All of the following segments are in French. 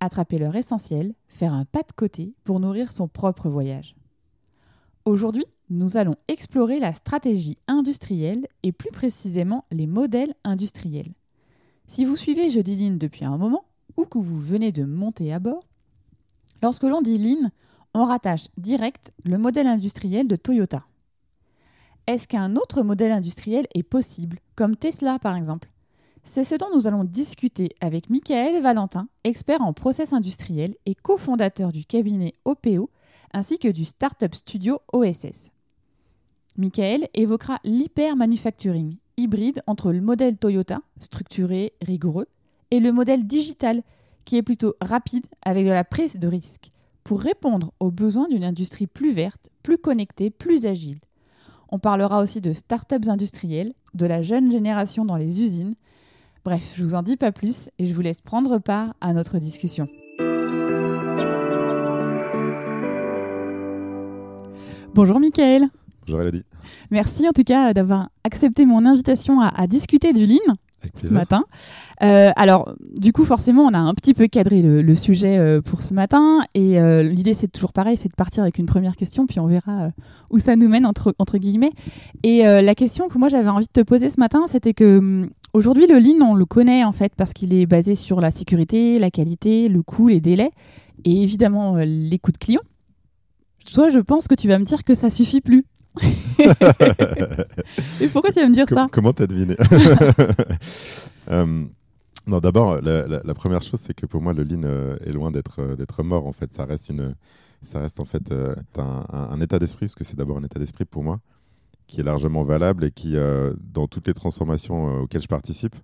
Attraper leur essentiel, faire un pas de côté pour nourrir son propre voyage. Aujourd'hui, nous allons explorer la stratégie industrielle et plus précisément les modèles industriels. Si vous suivez Jeudi Line depuis un moment ou que vous venez de monter à bord, lorsque l'on dit Lean, on rattache direct le modèle industriel de Toyota. Est-ce qu'un autre modèle industriel est possible, comme Tesla par exemple? C'est ce dont nous allons discuter avec Michael Valentin, expert en process industriel et cofondateur du cabinet OPO ainsi que du startup studio OSS. Michael évoquera l'hyper-manufacturing, hybride entre le modèle Toyota, structuré, rigoureux, et le modèle digital, qui est plutôt rapide avec de la prise de risque, pour répondre aux besoins d'une industrie plus verte, plus connectée, plus agile. On parlera aussi de startups industrielles, de la jeune génération dans les usines. Bref, je vous en dis pas plus et je vous laisse prendre part à notre discussion. Bonjour Mickaël. Bonjour Elodie. Merci en tout cas d'avoir accepté mon invitation à, discuter du Lean ce matin. Euh, alors, du coup, forcément, on a un petit peu cadré le, sujet euh, pour ce matin. Et euh, l'idée, c'est toujours pareil, c'est de partir avec une première question, puis on verra où ça nous mène, entre, entre guillemets. Et la question que moi, j'avais envie de te poser ce matin, c'était que hum, aujourd'hui, le Lean, on le connaît en fait parce qu'il est basé sur la sécurité, la qualité, le coût, les délais et évidemment les coûts de clients. Toi, je pense que tu vas me dire que ça suffit plus. Et pourquoi tu vas me dire ça? Comment t'as deviné? Euh, Non, d'abord, la, première chose, c'est que pour moi, le lean euh, est loin d'être euh, d'être mort. En fait, ça reste une, ça reste en fait un, état d'esprit, parce que c'est d'abord un état d'esprit pour moi qui est largement valable et qui, dans toutes les transformations auxquelles je participe,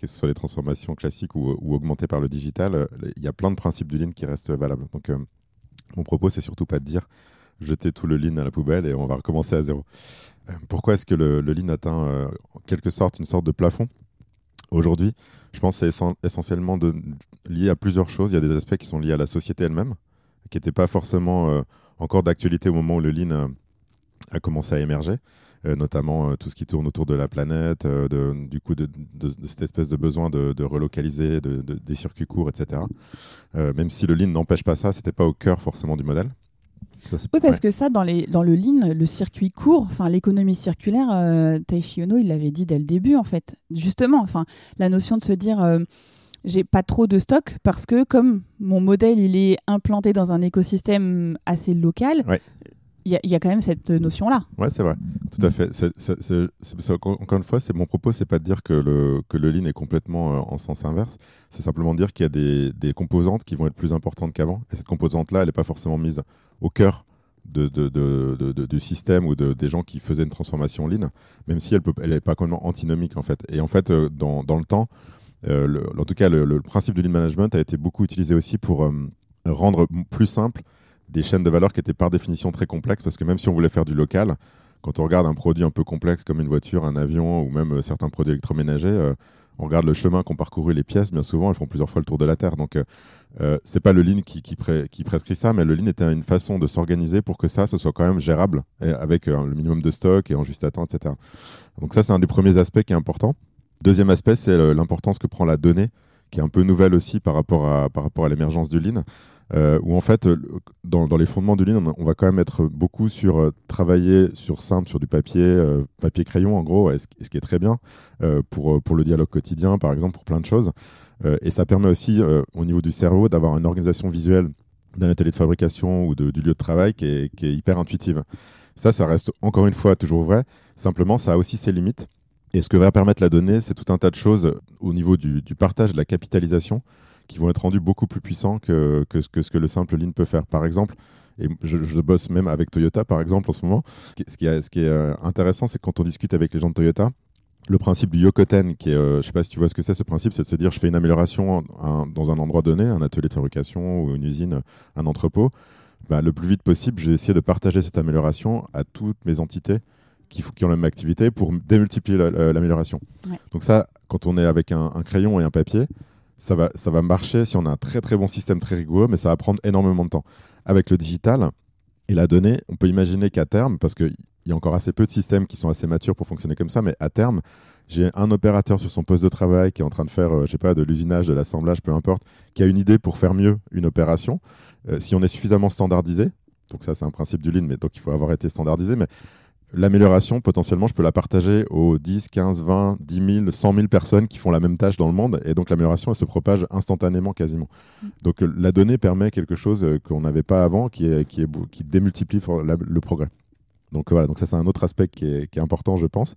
que ce soit les transformations classiques ou, augmentées par le digital, il y a plein de principes du lean qui restent valables. Donc, mon propos, c'est surtout pas de dire jeter tout le lean à la poubelle et on va recommencer à zéro. Euh, pourquoi est-ce que le, lean atteint euh, en quelque sorte une sorte de plafond? Aujourd'hui Je pense que c'est essentiellement lié à plusieurs choses. Il y a des aspects qui sont liés à la société elle-même, qui n'étaient pas forcément euh, encore d'actualité au moment où le lean a commencé à émerger. Notamment tout ce qui tourne autour de la planète, de, du coup de, cette espèce de besoin de, relocaliser des circuits courts, etc. même si le lean n'empêche pas ça, c'était pas au cœur forcément du modèle oui, parce que ça, dans, les, dans le lean, le circuit court, enfin l'économie circulaire, euh, Taishi Ono, il l'avait dit dès le début, en fait. Justement, enfin, la notion de se dire, euh, j'ai pas trop de stock parce que comme mon modèle, il est implanté dans un écosystème assez local, y, a quand même cette notion-là. Ouais, c'est vrai, tout à fait. encore une fois, c'est mon propos, c'est pas de dire que le, que le lean est complètement euh, en sens inverse. C'est simplement dire qu'il y a des, composantes qui vont être plus importantes qu'avant. Et cette composante-là, elle n'est pas forcément mise au cœur du système ou des gens qui faisaient une transformation lean, même si elle n'est elle pas complètement antinomique en fait. Et en fait, euh, dans, dans le temps, euh, en tout cas, le, principe du lean management a été beaucoup utilisé aussi pour rendre plus simple des chaînes de valeur qui étaient par définition très complexes, parce que même si on voulait faire du local, quand on regarde un produit un peu complexe comme une voiture, un avion ou même euh, certains produits électroménagers, euh, on regarde le chemin qu'ont parcouru les pièces, bien souvent, elles font plusieurs fois le tour de la Terre. Donc, euh, c'est pas le Lean qui, prescrit ça, mais le Lean était une façon de s'organiser pour que ça, ce soit quand même gérable, avec le minimum de stock et en juste temps, etc. Donc ça, c'est un des premiers aspects qui est important. Deuxième aspect, c'est l'importance que prend la donnée, qui est un peu nouvelle aussi par rapport à, par rapport à l'émergence du Lean. Euh, où en fait, euh, dans, les fondements du Lean, on va quand même être beaucoup sur euh, travailler sur simple, sur du papier, papier-crayon en gros, ce, qui est très bien pour, le dialogue quotidien, par exemple, pour plein de choses. et ça permet aussi, au niveau du cerveau, d'avoir une organisation visuelle d'un atelier de fabrication ou du lieu de travail qui est, hyper intuitive. Ça, ça reste encore une fois toujours vrai. Simplement, ça a aussi ses limites. Et ce que va permettre la donnée, c'est tout un tas de choses au niveau du partage, de la capitalisation qui vont être rendus beaucoup plus puissants que, que, ce que le simple Lean peut faire. Par exemple, et je, bosse même avec Toyota, par exemple, en ce moment. Ce qui, est, ce qui est euh, intéressant, c'est quand on discute avec les gens de Toyota, le principe du Yokoten, qui est, euh, je sais pas si tu vois ce que c'est, ce principe, c'est de se dire, je fais une amélioration dans un endroit donné, un atelier de fabrication ou une usine, un entrepôt. Bah, le plus vite possible, je vais essayer de partager cette amélioration à toutes mes entités qui, qui ont la même activité pour démultiplier l'amélioration. Donc ça, quand on est avec un, crayon et un papier, ça va, ça va marcher si on a un très très bon système très rigoureux, mais ça va prendre énormément de temps. Avec le digital et la donnée, on peut imaginer qu'à terme, parce qu'il y a encore assez peu de systèmes qui sont assez matures pour fonctionner comme ça, mais à terme, j'ai un opérateur sur son poste de travail qui est en train de faire, euh, pas, de l'usinage, de l'assemblage, peu importe, qui a une idée pour faire mieux une opération. Euh, si on est suffisamment standardisé, donc ça c'est un principe du Lean, mais donc il faut avoir été standardisé, mais l'amélioration, potentiellement, je peux la partager aux 10, 15, 20, 10 000, 100 000 personnes qui font la même tâche dans le monde. Et donc, l'amélioration, elle se propage instantanément quasiment. Mm. Donc, euh, la donnée permet quelque chose qu'on n'avait pas avant, qui, est, qui, est, qui démultiplie le progrès. Donc, voilà, donc ça, c'est un autre aspect qui est, qui est important, je pense.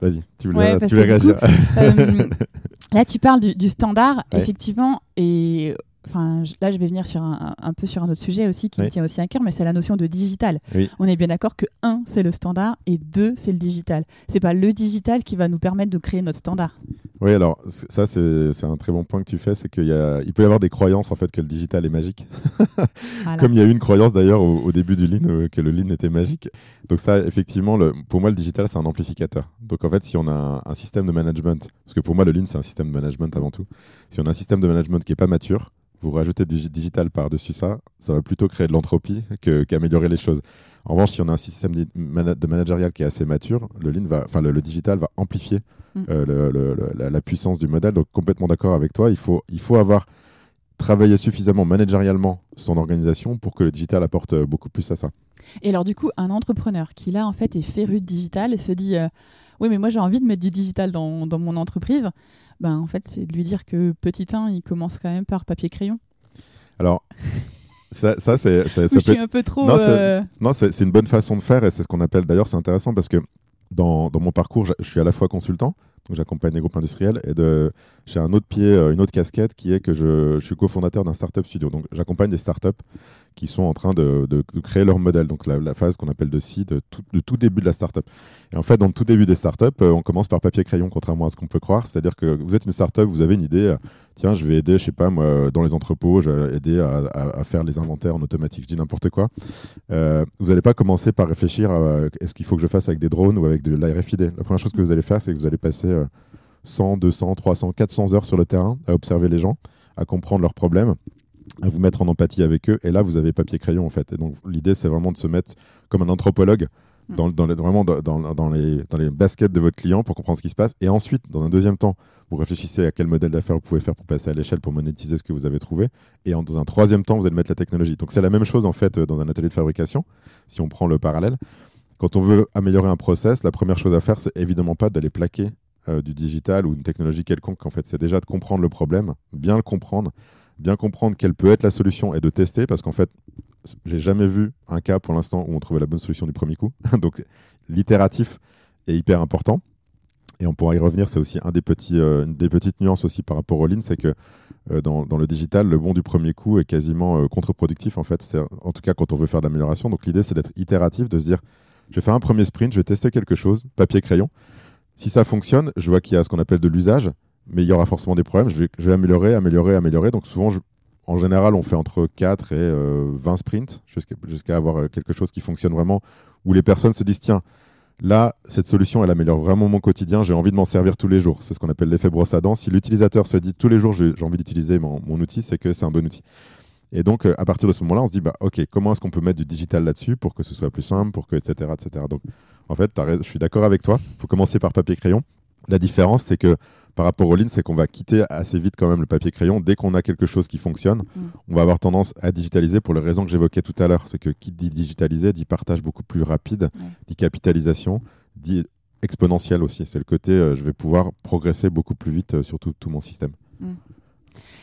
Vas-y, tu voulais, tu réagir. Euh, là, tu parles du, standard, effectivement, et enfin, là, je vais venir sur un, peu sur un autre sujet aussi qui me tient aussi à cœur, mais c'est la notion de digital. On est bien d'accord que un, c'est le standard et deux, c'est le digital. C'est pas le digital qui va nous permettre de créer notre standard. Oui, alors ça, c'est un très bon point que tu fais, c'est qu'il il peut y avoir des croyances en fait que le digital est magique. Comme il y a eu une croyance d'ailleurs au, début du Lean euh, que le Lean était magique. Donc ça, effectivement, le, pour moi, le digital, c'est un amplificateur. Donc en fait, si on a un, un système de management, parce que pour moi, le Lean, c'est un système de management avant tout, si on a un système de management qui n'est pas mature, vous rajoutez du digital par-dessus ça, ça va plutôt créer de l'entropie qu'améliorer les choses. En revanche, si on a un système de managérial qui est assez mature, le, lean va, enfin, le, digital va amplifier mm. euh, la, puissance du modèle. Donc, complètement d'accord avec toi. Il faut, il faut avoir travaillé suffisamment managérialement son organisation pour que le digital apporte beaucoup plus à ça. Et alors, du coup, un entrepreneur qui, là, en fait, est féru de digital et se dit euh, Oui, mais moi, j'ai envie de mettre du digital dans, dans mon entreprise ben, en fait, c'est de lui dire que petit 1, il commence quand même par papier-crayon. Alors, ça, ça c'est. Je suis un peu trop. Non, c'est euh, une bonne façon de faire et c'est ce qu'on appelle. D'ailleurs, c'est intéressant parce que dans, dans, mon parcours, je suis à la fois consultant, j'accompagne des groupes industriels, et j'ai un autre pied, euh, une autre casquette qui est que je, je suis cofondateur d'un startup studio. Donc j'accompagne des startups qui sont en train de, créer leur modèle, donc la, phase qu'on appelle de seed, de tout, de tout début de la startup. Et en fait, dans le tout début des startups, euh, on commence par papier-crayon, contrairement à ce qu'on peut croire. C'est-à-dire que vous êtes une startup, vous avez une idée, euh, tiens, je vais aider, je sais pas moi, dans les entrepôts, je vais aider à, faire les inventaires en automatique, je dis n'importe quoi. Euh, vous n'allez pas commencer par réfléchir à est-ce qu'il faut que je fasse avec des drones ou avec de l'ARFID. La première chose que vous allez faire, c'est que vous allez passer 100, 200, 300, 400 heures sur le terrain à observer les gens, à comprendre leurs problèmes à vous mettre en empathie avec eux. Et là, vous avez papier-crayon, en fait. Et donc, l'idée, c'est vraiment de se mettre comme un anthropologue. Dans, les, vraiment dans, les, dans les baskets de votre client pour comprendre ce qui se passe. Et ensuite, dans un deuxième temps, vous réfléchissez à quel modèle d'affaires vous pouvez faire pour passer à l'échelle, pour monétiser ce que vous avez trouvé. Et dans un troisième temps, vous allez mettre la technologie. Donc, c'est la même chose, en fait, dans un atelier de fabrication, si on prend le parallèle. Quand on veut améliorer un process, la première chose à faire, c'est évidemment pas d'aller plaquer euh, du digital ou une technologie quelconque. En fait, c'est déjà de comprendre le problème, bien le comprendre, bien comprendre quelle peut être la solution et de tester parce qu'en fait, j'ai jamais vu un cas pour l'instant où on trouvait la bonne solution du premier coup. Donc, l'itératif est hyper important. Et on pourra y revenir, c'est aussi un des petits, euh, une des petites nuances aussi par rapport au lean, c'est que euh, dans, le digital, le bon du premier coup est quasiment euh, contre-productif en fait, en tout cas quand on veut faire de l'amélioration. Donc l'idée c'est d'être itératif, de se dire, je vais faire un premier sprint, je vais tester quelque chose, papier-crayon. Si ça fonctionne, je vois qu'il y a ce qu'on appelle de l'usage, mais il y aura forcément des problèmes. Je vais, améliorer, améliorer, améliorer. Donc souvent, en général, on fait entre 4 et 20 euh, sprints jusqu'à avoir euh, quelque chose qui fonctionne vraiment, où les personnes se disent, tiens, là, cette solution, elle améliore vraiment mon quotidien, j'ai envie de m'en servir tous les jours. C'est ce qu'on appelle l'effet brosse à dents. Si l'utilisateur se dit, tous les jours, j'ai envie d'utiliser mon, mon, outil, c'est que c'est un bon outil. Et donc, euh, à partir de ce moment-là, on se dit, bah, OK, comment est-ce qu'on peut mettre du digital là-dessus pour que ce soit plus simple, pour que, etc., etc. Donc, en fait, je suis d'accord avec toi. Il faut commencer par papier-crayon. La différence, c'est que par rapport au lean, c'est qu'on va quitter assez vite quand même le papier crayon. Dès qu'on a quelque chose qui fonctionne, mm. on va avoir tendance à digitaliser pour les raisons que j'évoquais tout à l'heure. C'est que qui dit digitaliser dit partage beaucoup plus rapide, dit capitalisation, dit exponentiel aussi. C'est le côté euh, je vais pouvoir progresser beaucoup plus vite euh, sur tout, mon système. Mm.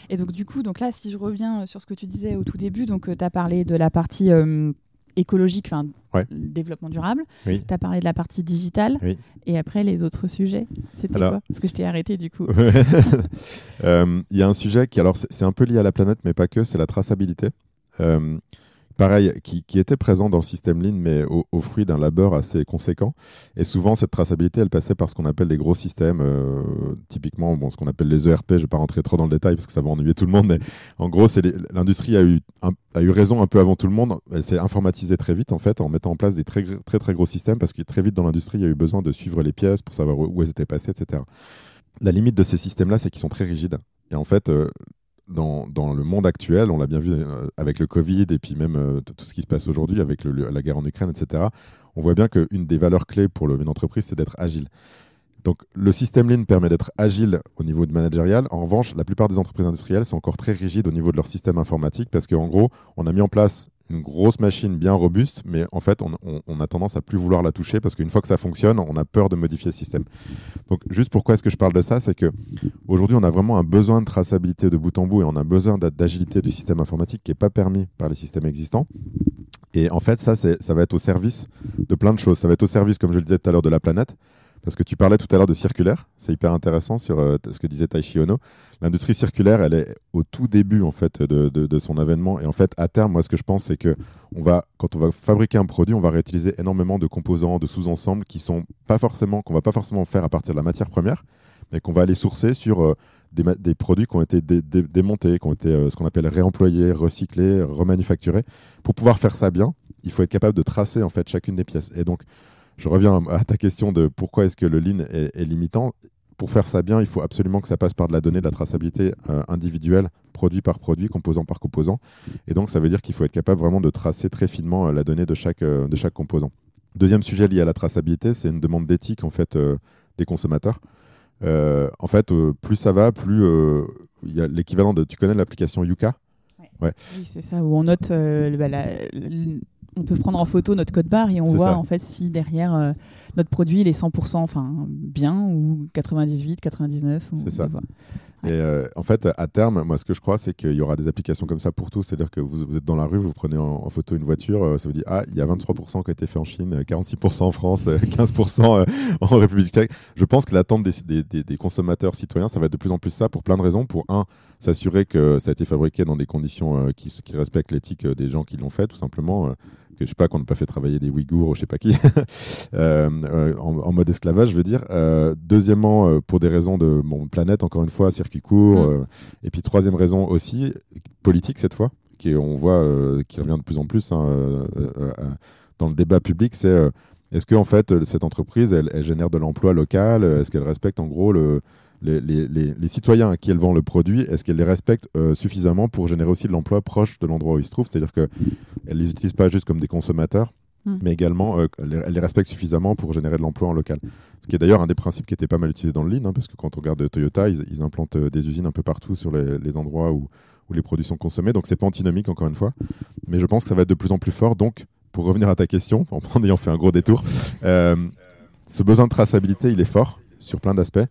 Et donc du coup, donc là, si je reviens euh, sur ce que tu disais au tout début, donc tu as parlé de la partie écologique, enfin développement durable. Tu as parlé de la partie digitale. Et après, les autres sujets, c'était quoi? Parce que je t'ai arrêté du coup. Euh, il y a un sujet qui, alors c'est un peu lié à la planète, mais pas que, c'est la traçabilité. Euh, pareil, qui, était présent dans le système Lean, mais au, au fruit d'un labeur assez conséquent. Et souvent, cette traçabilité, elle passait par ce qu'on appelle des gros systèmes, euh, typiquement bon, ce qu'on appelle les ERP. Je ne vais pas rentrer trop dans le détail parce que ça va ennuyer tout le monde, mais en gros, l'industrie a eu, a eu raison un peu avant tout le monde. Elle s'est informatisée très vite, en fait, en mettant en place des très, très, très gros systèmes, parce que très vite dans l'industrie, il y a eu besoin de suivre les pièces pour savoir où, elles étaient passées, etc. La limite de ces systèmes-là, c'est qu'ils sont très rigides. Et en fait, euh, dans, le monde actuel, on l'a bien vu euh, avec le Covid et puis même euh, tout ce qui se passe aujourd'hui avec la guerre en Ukraine, etc., on voit bien qu'une des valeurs clés pour une entreprise, c'est d'être agile. Donc le système Lean permet d'être agile au niveau de managérial. En revanche, la plupart des entreprises industrielles sont encore très rigides au niveau de leur système informatique parce qu'en gros, on a mis en place une grosse machine bien robuste, mais en fait, on, a tendance à plus vouloir la toucher parce qu'une fois que ça fonctionne, on a peur de modifier le système. Donc, juste pourquoi est-ce que je parle de ça C'est que aujourd'hui, on a vraiment un besoin de traçabilité de bout en bout et on a besoin d'agilité du système informatique qui n'est pas permis par les systèmes existants. Et en fait, ça, ça va être au service de plein de choses. Ça va être au service, comme je le disais tout à l'heure, de la planète. Parce que tu parlais tout à l'heure de circulaire, c'est hyper intéressant sur euh, ce que disait Taishi Ono. L'industrie circulaire, elle est au tout début en fait de, son avènement. Et en fait, à terme, moi, ce que je pense, c'est que on va, quand on va fabriquer un produit, on va réutiliser énormément de composants, de sous-ensembles qui sont pas forcément, qu'on va pas forcément faire à partir de la matière première, mais qu'on va aller sourcer sur euh, des, des, produits qui ont été démontés, qui ont été euh, ce qu'on appelle réemployés, recyclés, remanufacturés. Pour pouvoir faire ça bien, il faut être capable de tracer en fait chacune des pièces. Et donc je reviens à ta question de pourquoi est-ce que le lean est, limitant. Pour faire ça bien, il faut absolument que ça passe par de la donnée, de la traçabilité euh, individuelle, produit par produit, composant par composant. Et donc, ça veut dire qu'il faut être capable vraiment de tracer très finement euh, la donnée de chaque, euh, de chaque composant. Deuxième sujet lié à la traçabilité, c'est une demande d'éthique en fait des consommateurs. en fait, plus ça va, plus il y a l'équivalent de. Tu connais l'application Yuka? Ouais. Oui, c'est ça, où on note bah, la, on peut prendre en photo notre code barre et on voit en fait si derrière euh, notre produit il est 100% enfin bien ou 98, 99. C'est ça. Et euh, en fait, à terme, moi, ce que je crois, c'est qu'il y aura des applications comme ça pour tous. C'est-à-dire que vous, êtes dans la rue, vous prenez en, photo une voiture, euh, ça vous dit ah, il y a 23% qui a été fait en Chine, 46% en France, 15% en République tchèque. Je pense que l'attente des, des, consommateurs citoyens, ça va être de plus en plus ça pour plein de raisons. Pour un, s'assurer que ça a été fabriqué dans des conditions qui, qui, respectent l'éthique des gens qui l'ont fait, tout simplement je sais pas qu'on n'a pas fait travailler des Ouïghours ou je sais pas qui euh, euh, en, mode esclavage, je veux dire. Euh, deuxièmement, pour des raisons de mon planète, encore une fois, circuit court. Mm. et puis troisième raison aussi politique cette fois, qui on voit qui revient de plus en plus hein, dans le débat public, c'est est-ce que en fait cette entreprise elle, elle génère de l'emploi local Est-ce qu'elle respecte en gros le les, citoyens à qui elle vend le produit, est-ce qu'elle les respecte euh, suffisamment pour générer aussi de l'emploi proche de l'endroit où ils se trouvent? C'est-à-dire qu'elle ne les utilise pas juste comme des consommateurs, hmm. mais également euh, elle, les respecte suffisamment pour générer de l'emploi en local. Ce qui est d'ailleurs un des principes qui était pas mal utilisé dans le Lean, hein, parce que quand on regarde Toyota, ils, implantent euh, des usines un peu partout sur les, endroits où, où, les produits sont consommés. Donc c'est pas antinomique encore une fois, mais je pense que ça va être de plus en plus fort. Donc pour revenir à ta question, en ayant fait un gros détour, ce besoin de traçabilité, il est fort sur plein d'aspects.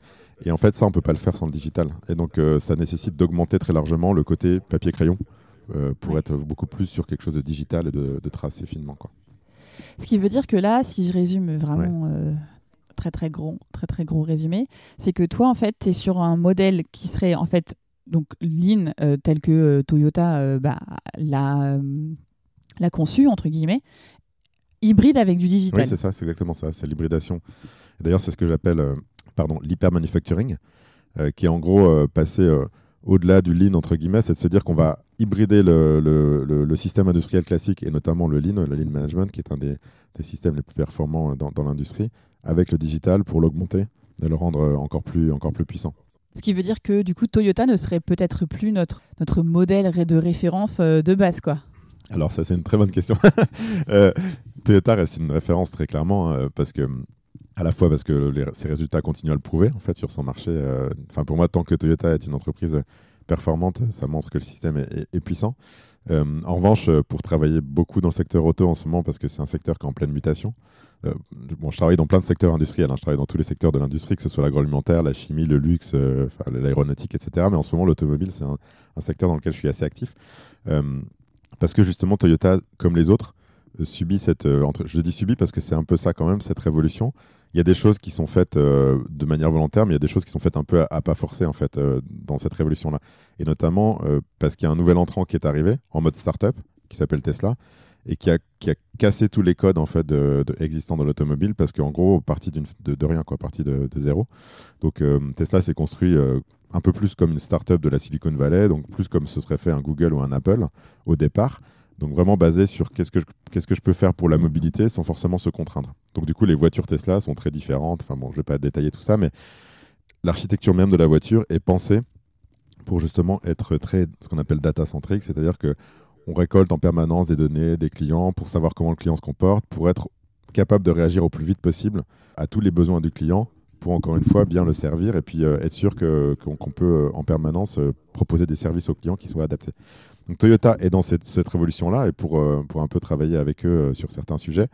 Et en fait, ça, on ne peut pas le faire sans le digital. Et donc, euh, ça nécessite d'augmenter très largement le côté papier-crayon euh, pour être beaucoup plus sur quelque chose de digital et de, tracer finement. Quoi. Ce qui veut dire que là, si je résume vraiment euh, très très gros, très très gros résumé, c'est que toi, en fait, tu es sur un modèle qui serait en fait donc lean tel que Toyota bah, l'a conçu, entre guillemets, hybride avec du digital. Oui, c'est ça, c'est exactement ça, c'est l'hybridation. D'ailleurs, c'est ce que j'appelle pardon, l'hypermanufacturing, euh, qui est en gros euh, passé euh, au-delà du lean, entre guillemets, c'est de se dire qu'on va hybrider le, le, système industriel classique et notamment le lean, le lean management, qui est un des, des systèmes les plus performants dans, dans l'industrie, avec le digital pour l'augmenter et le rendre encore plus, encore plus puissant. Ce qui veut dire que du coup, Toyota ne serait peut-être plus notre, notre modèle de référence de base, quoi. Alors ça, c'est une très bonne question. Toyota reste une référence très clairement parce que à la fois parce que ses résultats continuent à le prouver en fait sur son marché. Euh, enfin pour moi, tant que Toyota est une entreprise performante, ça montre que le système est, puissant. Euh, en revanche, pour travailler beaucoup dans le secteur auto en ce moment, parce que c'est un secteur qui est en pleine mutation. Euh, bon, je travaille dans plein de secteurs industriels. Hein. je travaille dans tous les secteurs de l'industrie, que ce soit l'agroalimentaire, la chimie, le luxe, l'aéronautique, etc. Mais en ce moment, l'automobile, c'est un, un, secteur dans lequel je suis assez actif. parce que justement, Toyota, comme les autres, subit cette. je dis subit parce que c'est un peu ça quand même, cette révolution il y a des choses qui sont faites euh, de manière volontaire, mais il y a des choses qui sont faites un peu à, pas forcer en fait euh, dans cette révolution-là. Et notamment euh, parce qu'il y a un nouvel entrant qui est arrivé en mode startup, qui s'appelle Tesla et qui a, qui a, cassé tous les codes en fait de, existants dans l'automobile parce qu'en gros parti de, de, rien quoi parti de, zéro donc Tesla s'est construit un peu plus comme une start-up de la Silicon Valley donc plus comme ce serait fait un Google ou un Apple au départ donc vraiment basé sur qu'est-ce que, je, qu'est-ce que je peux faire pour la mobilité sans forcément se contraindre. Donc du coup les voitures Tesla sont très différentes. Enfin bon je vais pas détailler tout ça mais l'architecture même de la voiture est pensée pour justement être très ce qu'on appelle data centrique c'est-à-dire que on récolte en permanence des données des clients pour savoir comment le client se comporte, pour être capable de réagir au plus vite possible à tous les besoins du client, pour encore une fois bien le servir et puis euh, être sûr qu'on peut euh, en permanence euh, proposer des services aux clients qui soient adaptés. Donc Toyota est dans cette, révolution-là et pour, pour un peu travailler avec eux sur certains sujets,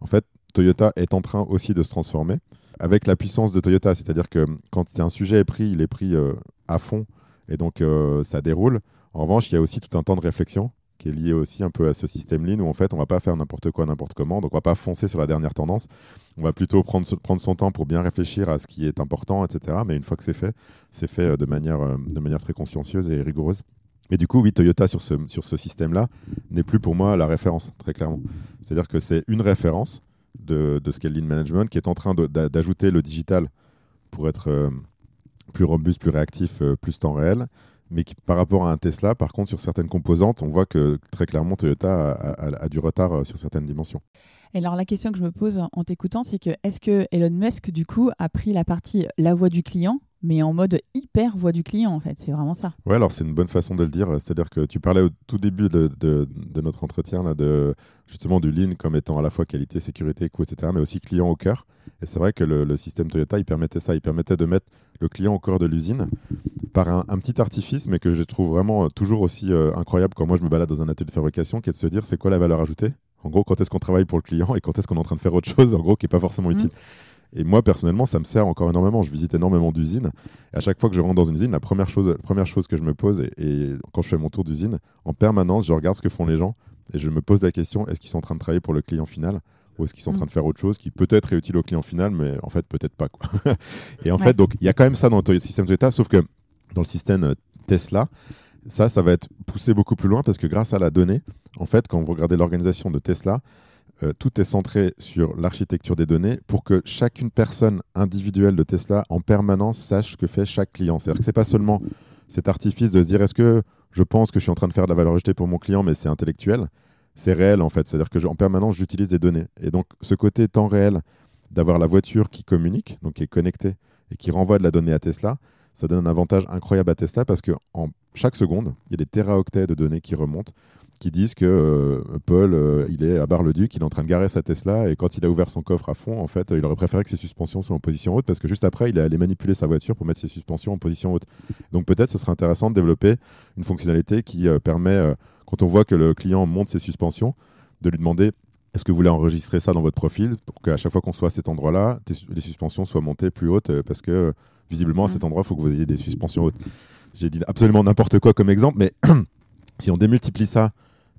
en fait, Toyota est en train aussi de se transformer avec la puissance de Toyota, c'est-à-dire que quand un sujet est pris, il est pris à fond et donc ça déroule. En revanche, il y a aussi tout un temps de réflexion qui est lié aussi un peu à ce système lean où en fait on va pas faire n'importe quoi n'importe comment, donc on va pas foncer sur la dernière tendance, on va plutôt prendre, prendre son temps pour bien réfléchir à ce qui est important, etc. Mais une fois que c'est fait, c'est fait euh, de manière, euh, de manière très consciencieuse et rigoureuse. Et du coup, oui, Toyota sur ce, sur ce système-là n'est plus pour moi la référence, très clairement. C'est-à-dire que c'est une référence de, de ce qu'est le lean management qui est en train d'ajouter le digital pour être euh, plus robuste, plus réactif, plus temps réel mais par rapport à un Tesla, par contre, sur certaines composantes, on voit que très clairement, Toyota a, du retard euh, sur certaines dimensions. Et alors la question que je me pose en t'écoutant, c'est que est-ce que Elon Musk, du coup, a pris la partie la voix du client mais en mode hyper voix du client en fait, c'est vraiment ça. Ouais, alors c'est une bonne façon de le dire, c'est-à-dire que tu parlais au tout début de, de, notre entretien là, de justement du lean comme étant à la fois qualité, sécurité, coût, etc., mais aussi client au cœur. Et c'est vrai que le, système Toyota, il permettait ça, il permettait de mettre le client au cœur de l'usine par un, petit artifice, mais que je trouve vraiment toujours aussi euh, incroyable quand moi je me balade dans un atelier de fabrication, qui est de se dire c'est quoi la valeur ajoutée? En gros, quand est-ce qu'on travaille pour le client et quand est-ce qu'on est en train de faire autre chose, en gros, qui n'est pas forcément mmh. Et moi, personnellement, ça me sert encore énormément. Je visite énormément d'usines. Et à chaque fois que je rentre dans une usine, la première chose, première chose que je me pose, et, quand je fais mon tour d'usine, en permanence, je regarde ce que font les gens et je me pose la question est-ce qu'ils sont en train de travailler pour le client final ou est-ce qu'ils sont en train mm. de faire autre chose qui peut-être est utile au client final, mais en fait, peut-être pas. Quoi. et en fait, donc il y a quand même ça dans le système Toyota, sauf que dans le système euh, Tesla, ça, ça va être poussé beaucoup plus loin parce que grâce à la donnée, en fait, quand vous regardez l'organisation de Tesla, euh, tout est centré sur l'architecture des données pour que chacune personne individuelle de Tesla en permanence sache ce que fait chaque client. C'est-à-dire que ce n'est pas seulement cet artifice de se dire est-ce que je pense que je suis en train de faire de la valeur ajoutée pour mon client, mais c'est intellectuel. C'est réel en fait. C'est-à-dire que en permanence, j'utilise des données. Et donc, ce côté temps réel d'avoir la voiture qui communique, donc qui est connectée et qui renvoie de la donnée à Tesla, ça donne un avantage incroyable à Tesla parce que en chaque seconde, il y a des téraoctets de données qui remontent qui disent que euh, Paul, euh, il est à Bar-le-Duc, il est en train de garer sa Tesla et quand il a ouvert son coffre à fond, en fait, il aurait préféré que ses suspensions soient en position haute parce que juste après, il est allé manipuler sa voiture pour mettre ses suspensions en position haute. Donc peut-être ce serait intéressant de développer une fonctionnalité qui euh, permet, quand on voit que le client monte ses suspensions, de lui demander est-ce que vous voulez enregistrer ça dans votre profil pour qu'à chaque fois qu'on soit à cet endroit-là, les suspensions soient montées plus hautes parce que visiblement à cet endroit, il faut que vous ayez des suspensions hautes. J'ai dit absolument n'importe quoi comme exemple, mais si on démultiplie ça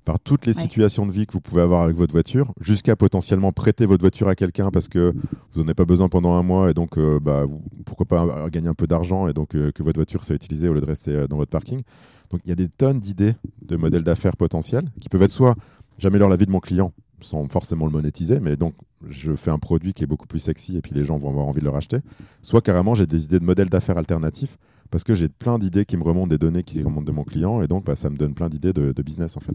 par toutes les situations de vie que vous pouvez avoir avec votre voiture, jusqu'à potentiellement prêter votre voiture à quelqu'un parce que vous n'en avez pas besoin pendant un mois et donc euh, bah, pourquoi pas gagner un peu d'argent et donc euh, que votre voiture soit utilisée au lieu de rester euh, dans votre parking. Donc il y a des tonnes d'idées de modèles d'affaires potentiels qui peuvent être soit j'améliore la vie de mon client sans forcément le monétiser, mais donc je fais un produit qui est beaucoup plus sexy et puis les gens vont avoir envie de le racheter, soit carrément j'ai des idées de modèles d'affaires alternatifs parce que j'ai plein d'idées qui me remontent des données qui remontent de mon client et donc bah, ça me donne plein d'idées de, business en fait.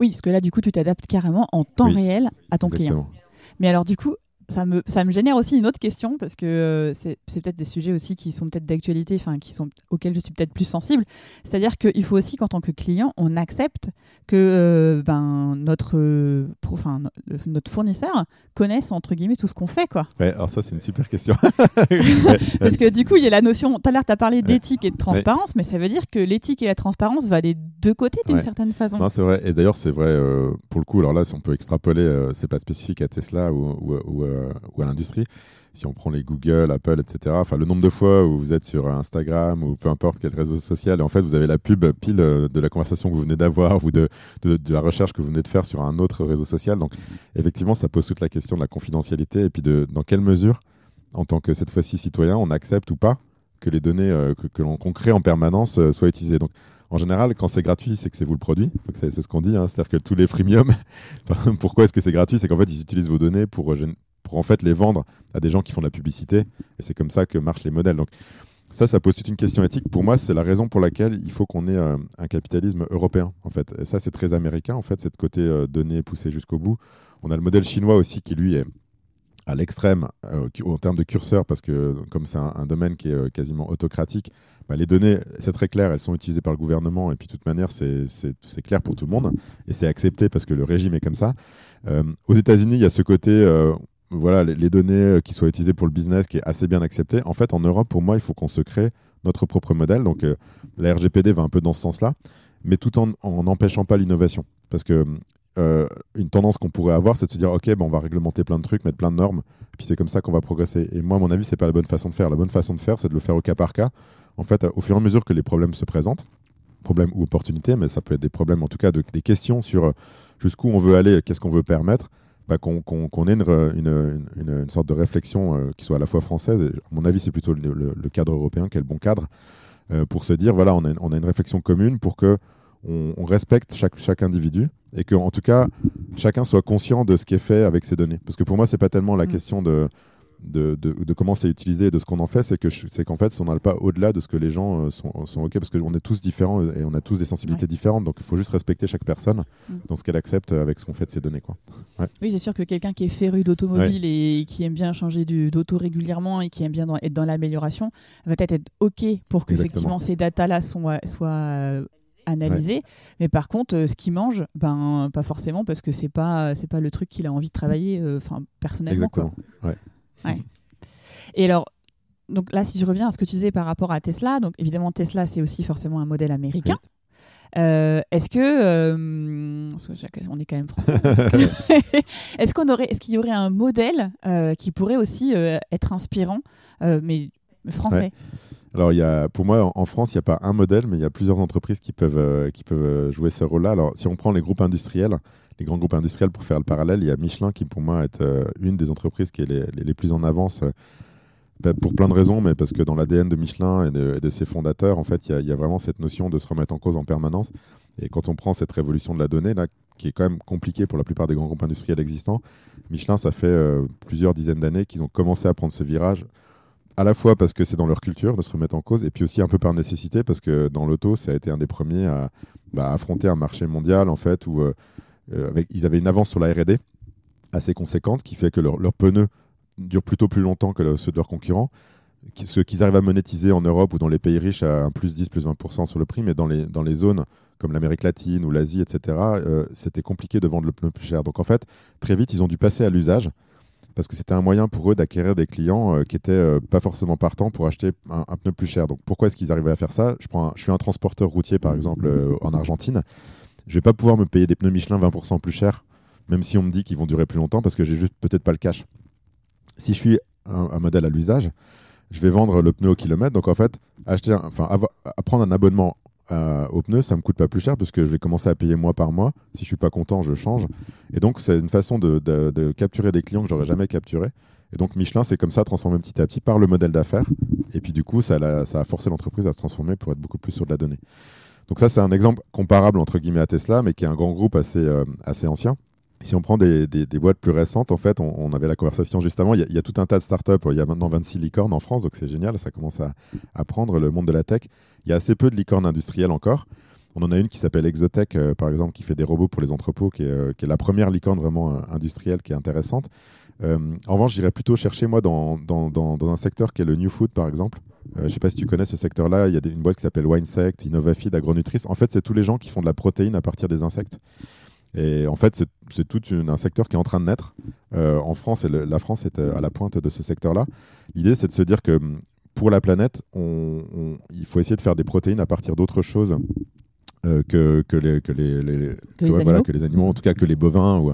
Oui, parce que là, du coup, tu t'adaptes carrément en temps réel à ton client. Mais alors, du coup, ça me, ça me génère aussi une autre question parce que euh, c'est peut-être des sujets aussi qui sont peut-être d'actualité, enfin qui sont auxquels je suis peut-être plus sensible. C'est-à-dire qu'il faut aussi qu'en tant que client, on accepte que euh, ben notre, euh, notre fournisseur connaisse entre guillemets tout ce qu'on fait, quoi. Ouais, alors ça c'est une super question. parce que du coup, il y a la notion. Tout à l'heure, tu as parlé d'éthique et de transparence, mais ça veut dire que l'éthique et la transparence va des deux côtés d'une certaine façon. Non, c'est vrai. Et d'ailleurs, c'est vrai pour le coup. Alors là, si on peut extrapoler, c'est pas spécifique à Tesla ou, ou euh, ou à l'industrie. Si on prend les Google, Apple, etc., enfin, le nombre de fois où vous êtes sur Instagram ou peu importe quel réseau social, et en fait, vous avez la pub pile euh, de la conversation que vous venez d'avoir ou de, la recherche que vous venez de faire sur un autre réseau social. Donc, effectivement, ça pose toute la question de la confidentialité et puis de dans quelle mesure, en tant que cette fois-ci citoyen, on accepte ou pas que les données euh, que, l'on crée en permanence soient utilisées. Donc, En général, quand c'est gratuit, c'est que c'est vous le produit. C'est ce qu'on dit. Hein. C'est-à-dire que tous les freemium, pourquoi est-ce que c'est gratuit? C'est qu'en fait, ils utilisent vos données pour, euh, en fait les vendre à des gens qui font de la publicité. Et c'est comme ça que marchent les modèles. Donc ça, ça pose toute une question éthique. Pour moi, c'est la raison pour laquelle il faut qu'on ait euh, un capitalisme européen, en fait. Et ça, c'est très américain, en fait, cette côté euh, données poussé jusqu'au bout. On a le modèle chinois aussi qui, lui, est à l'extrême euh, en termes de curseur, parce que comme c'est un, domaine qui est quasiment autocratique, bah, les données, c'est très clair, elles sont utilisées par le gouvernement, et puis de toute manière, c'est clair pour tout le monde, et c'est accepté parce que le régime est comme ça. aux États-Unis, il y a ce côté, voilà, les, données euh, qui soient utilisées pour le business, qui est assez bien accepté. En fait, en Europe, pour moi, il faut qu'on se crée notre propre modèle. Donc, euh, la RGPD va un peu dans ce sens-là, mais tout en n'empêchant pas l'innovation. Parce que euh, une tendance qu'on pourrait avoir, c'est de se dire, OK, on va réglementer plein de trucs, mettre plein de normes, puis c'est comme ça qu'on va progresser. Et moi, à mon avis, c'est pas la bonne façon de faire. La bonne façon de faire, c'est de le faire au cas par cas. En fait, au fur et à mesure que les problèmes se présentent, problèmes ou opportunités, mais ça peut être des problèmes, en tout cas, des questions sur jusqu'où on veut aller, qu'est-ce qu'on veut permettre bah, qu'on ait une, une, sorte de réflexion euh, qui soit à la fois française, et à mon avis c'est plutôt le, cadre européen qui est le bon cadre, euh, pour se dire, voilà, on a, on a, une réflexion commune pour que on, respecte chaque, chaque individu et que en tout cas chacun soit conscient de ce qui est fait avec ses données. Parce que pour moi, c'est pas tellement la mm. question de de, de, comment c'est utilisé et de ce qu'on en fait, c'est que c'est qu'en fait, si on n'a pas au-delà de ce que les gens euh, sont, sont, OK, parce qu'on est tous différents et on a tous des sensibilités différentes, donc il faut juste respecter chaque personne mm. dans ce qu'elle accepte avec ce qu'on fait de ses données. Quoi. Oui, c'est sûr que quelqu'un qui est féru d'automobile et qui aime bien changer d'auto régulièrement et qui aime bien être dans l'amélioration va peut-être être OK pour que effectivement ces datas-là soient, soient euh, analysées. Mais par contre, euh, ce qu'il mange, ben, pas forcément parce que c'est pas, c'est pas le truc qu'il a envie de travailler enfin personnellement. Exactement. Quoi. Et alors, donc là, si je reviens à ce que tu disais par rapport à Tesla, donc évidemment, Tesla, c'est aussi forcément un modèle américain. Euh, est-ce que euh, on est quand même français est-ce qu'on aurait est-ce qu'il y aurait un modèle euh, qui pourrait aussi être inspirant mais français? Alors il y a pour moi en France il n'y a pas un modèle mais il y a plusieurs entreprises qui peuvent qui peuvent jouer ce rôle-là. Alors si on prend les groupes industriels les grands groupes industriels, pour faire le parallèle, il y a Michelin qui, pour moi, est euh, une des entreprises qui est les, plus en avance. Euh, bah, pour plein de raisons, mais parce que dans l'ADN de Michelin et de, ses fondateurs, en fait, il y, a vraiment cette notion de se remettre en cause en permanence. Et quand on prend cette révolution de la donnée, là, qui est quand même compliquée pour la plupart des grands groupes industriels existants, Michelin, ça fait euh, plusieurs dizaines d'années qu'ils ont commencé à prendre ce virage, à la fois parce que c'est dans leur culture de se remettre en cause, et puis aussi un peu par nécessité, parce que dans l'auto, ça a été un des premiers à bah, affronter un marché mondial, en fait, où euh, ils avaient une avance sur la R&D assez conséquente qui fait que leurs pneus durent plutôt plus longtemps que ceux de leurs concurrents. Ce qu'ils arrivent à monétiser en Europe ou dans les pays riches à un plus 10, plus 20% sur le prix, mais dans les, zones comme l'Amérique latine ou l'Asie, etc., euh, c'était compliqué de vendre le pneu plus cher. Donc en fait, très vite, ils ont dû passer à l'usage parce que c'était un moyen pour eux d'acquérir des clients euh, qui n'étaient pas forcément partants pour acheter un, pneu plus cher. Donc pourquoi est-ce qu'ils arrivaient à faire ça? Je suis un transporteur routier, par exemple, en Argentine je vais pas pouvoir me payer des pneus Michelin 20% plus cher, même si on me dit qu'ils vont durer plus longtemps parce que j'ai juste peut-être pas le cash. Si je suis un, modèle à l'usage, je vais vendre le pneu au kilomètre. Donc en fait, acheter, enfin, prendre un abonnement euh, au pneu, ça me coûte pas plus cher parce que je vais commencer à payer mois par mois. Si je suis pas content, je change. Et donc c'est une façon de, capturer des clients que j'aurais jamais capturés. Et donc Michelin, c'est comme ça transformé petit à petit par le modèle d'affaires. Et puis du coup, ça a forcé l'entreprise à se transformer pour être beaucoup plus sur de la donnée. Donc ça, c'est un exemple comparable entre guillemets à Tesla, mais qui est un grand groupe assez, euh, assez ancien. Si on prend des, des, boîtes plus récentes, en fait, on, avait la conversation juste avant, il y, a, tout un tas de startups, il y a maintenant 26 licornes en France, donc c'est génial, ça commence à, à, prendre le monde de la tech. Il y a assez peu de licornes industrielles encore. On en a une qui s'appelle Exotech, euh, par exemple, qui fait des robots pour les entrepôts, qui est, euh, qui est la première licorne vraiment industrielle qui est intéressante. en revanche, j'irais plutôt chercher, moi, dans, dans, dans, dans, un secteur qui est le New Food, par exemple, euh, je ne sais pas si tu connais ce secteur-là. Il y a une boîte qui s'appelle WineSect, Innovafeed, Agronutrice. En fait, c'est tous les gens qui font de la protéine à partir des insectes. Et en fait, c'est tout un secteur qui est en train de naître. Euh, en France, et la France est euh, à la pointe de ce secteur-là. L'idée, c'est de se dire que hum, pour la planète, il faut essayer de faire des protéines à partir d'autres choses euh, que, que, les, que, les, que, les animaux. que les animaux, en tout cas que les bovins. Ou...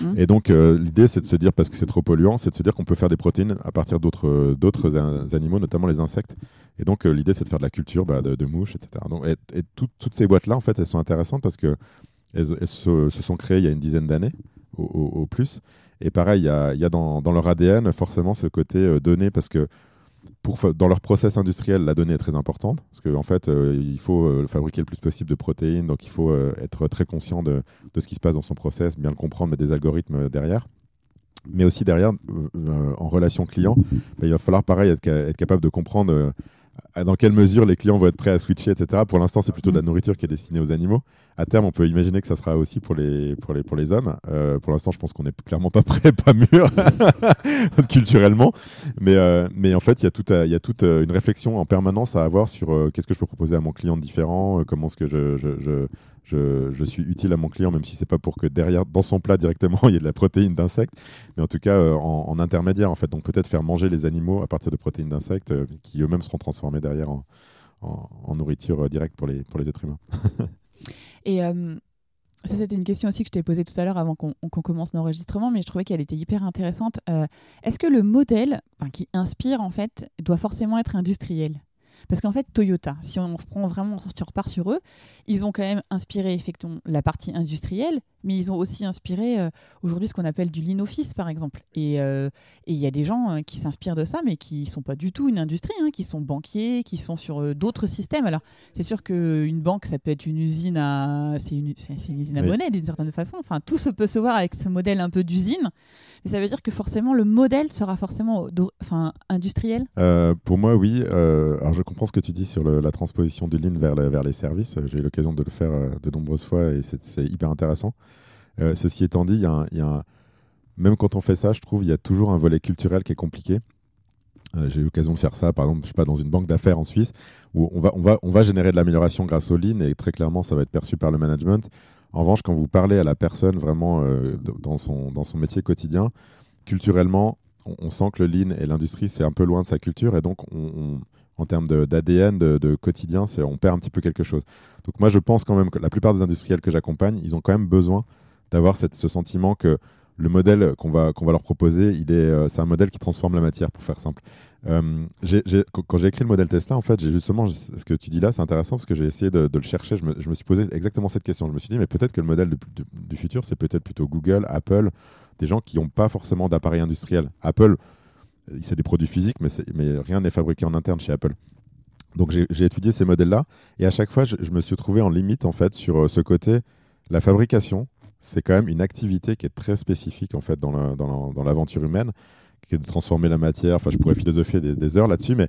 Mmh. Et donc, euh, l'idée, c'est de se dire, parce que c'est trop polluant, c'est de se dire qu'on peut faire des protéines à partir d'autres d'autres animaux, notamment les insectes. Et donc, euh, l'idée, c'est de faire de la culture bah, de, mouches, etc. Donc, et, toutes ces boîtes-là, en fait, elles sont intéressantes parce que elles, se, sont créées il y a une dizaine d'années, au, plus. Et pareil, il y a, y a dans, dans, leur ADN forcément ce côté donné parce que dans leur process industriel, la donnée est très importante parce qu'en en fait, il faut fabriquer le plus possible de protéines, donc il faut être très conscient de, ce qui se passe dans son process, bien le comprendre, mettre des algorithmes derrière. Mais aussi derrière, en relation client, bah, il va falloir pareil être capable de comprendre dans quelle mesure les clients vont être prêts à switcher, etc. Pour l'instant, c'est plutôt de la mm. nourriture qui est destinée aux animaux. À terme, on peut imaginer que ça sera aussi pour les, pour les, pour les hommes. Euh, pour l'instant, je pense qu'on n'est clairement pas prêt, pas mûr culturellement. Mais, euh, mais en fait, il y a toute, il y a toute euh, une réflexion en permanence à avoir sur qu'est-ce que je peux proposer à mon client de différent, comment est-ce que je, je, je je, suis utile à mon client, même si c'est pas pour que derrière, dans son plat directement, il y ait de la protéine d'insectes, mais en tout cas euh, en, intermédiaire en fait. Donc peut-être faire manger les animaux à partir de protéines d'insectes euh, qui eux-mêmes seront transformés derrière en, nourriture euh, directe pour les, pour les êtres humains. Et ça, c'était une question aussi que je t'ai posée tout à l'heure avant qu'on commence l'enregistrement, mais je trouvais qu'elle était hyper intéressante. Est-ce que le modèle qui inspire, en fait, doit forcément être industriel? Parce qu'en fait, Toyota, si on reprend vraiment, si on repart sur eux, ils ont quand même inspiré effectivement la partie industrielle, mais ils ont aussi inspiré euh, aujourd'hui ce qu'on appelle du lean office, par exemple. Et euh, il y a des gens euh, qui s'inspirent de ça, mais qui ne sont pas du tout une industrie, hein, qui sont banquiers, qui sont sur d'autres systèmes. Alors, c'est sûr qu'une banque, ça peut être une usine à, c'est une, une, usine à monnaie d'une certaine façon. Enfin, tout se peut se voir avec ce modèle un peu d'usine, mais ça veut dire que forcément le modèle sera forcément, enfin, industriel. pour moi, oui. alors, je comprends ce que tu dis sur la transposition du lean vers, les services. J'ai eu l'occasion de le faire de nombreuses fois et c'est hyper intéressant. Euh, ceci étant dit, y a même quand on fait ça, je trouve il y a toujours un volet culturel qui est compliqué. Euh, j'ai eu l'occasion de faire ça, par exemple, je sais pas, dans une banque d'affaires en Suisse, où on va, on on générer de l'amélioration grâce au lean et très clairement, ça va être perçu par le management. En revanche, quand vous parlez à la personne vraiment euh, dans, son, métier quotidien, culturellement, on, sent que le lean et l'industrie, c'est un peu loin de sa culture et donc en termes d'ADN, de, quotidien, on perd un petit peu quelque chose. Donc moi, je pense quand même que la plupart des industriels que j'accompagne, ils ont quand même besoin d'avoir ce sentiment que le modèle qu'on va, leur proposer, euh, c'est un modèle qui transforme la matière, pour faire simple. Euh, quand j'ai écrit le modèle Tesla, en fait, j'ai justement ce que tu dis là, c'est intéressant parce que j'ai essayé de, le chercher. Je me, suis posé exactement cette question. Je me suis dit, mais peut-être que le modèle du futur, c'est peut-être plutôt Google, Apple, des gens qui n'ont pas forcément d'appareil industriel. Apple, c'est des produits physiques, mais, rien n'est fabriqué en interne chez Apple. Donc j'ai étudié ces modèles-là, et à chaque fois, je, me suis trouvé en limite en fait sur euh, ce côté, la fabrication, c'est quand même une activité qui est très spécifique en fait dans l'aventure humaine, qui est de transformer la matière. Enfin, je pourrais philosopher des, heures là-dessus, mais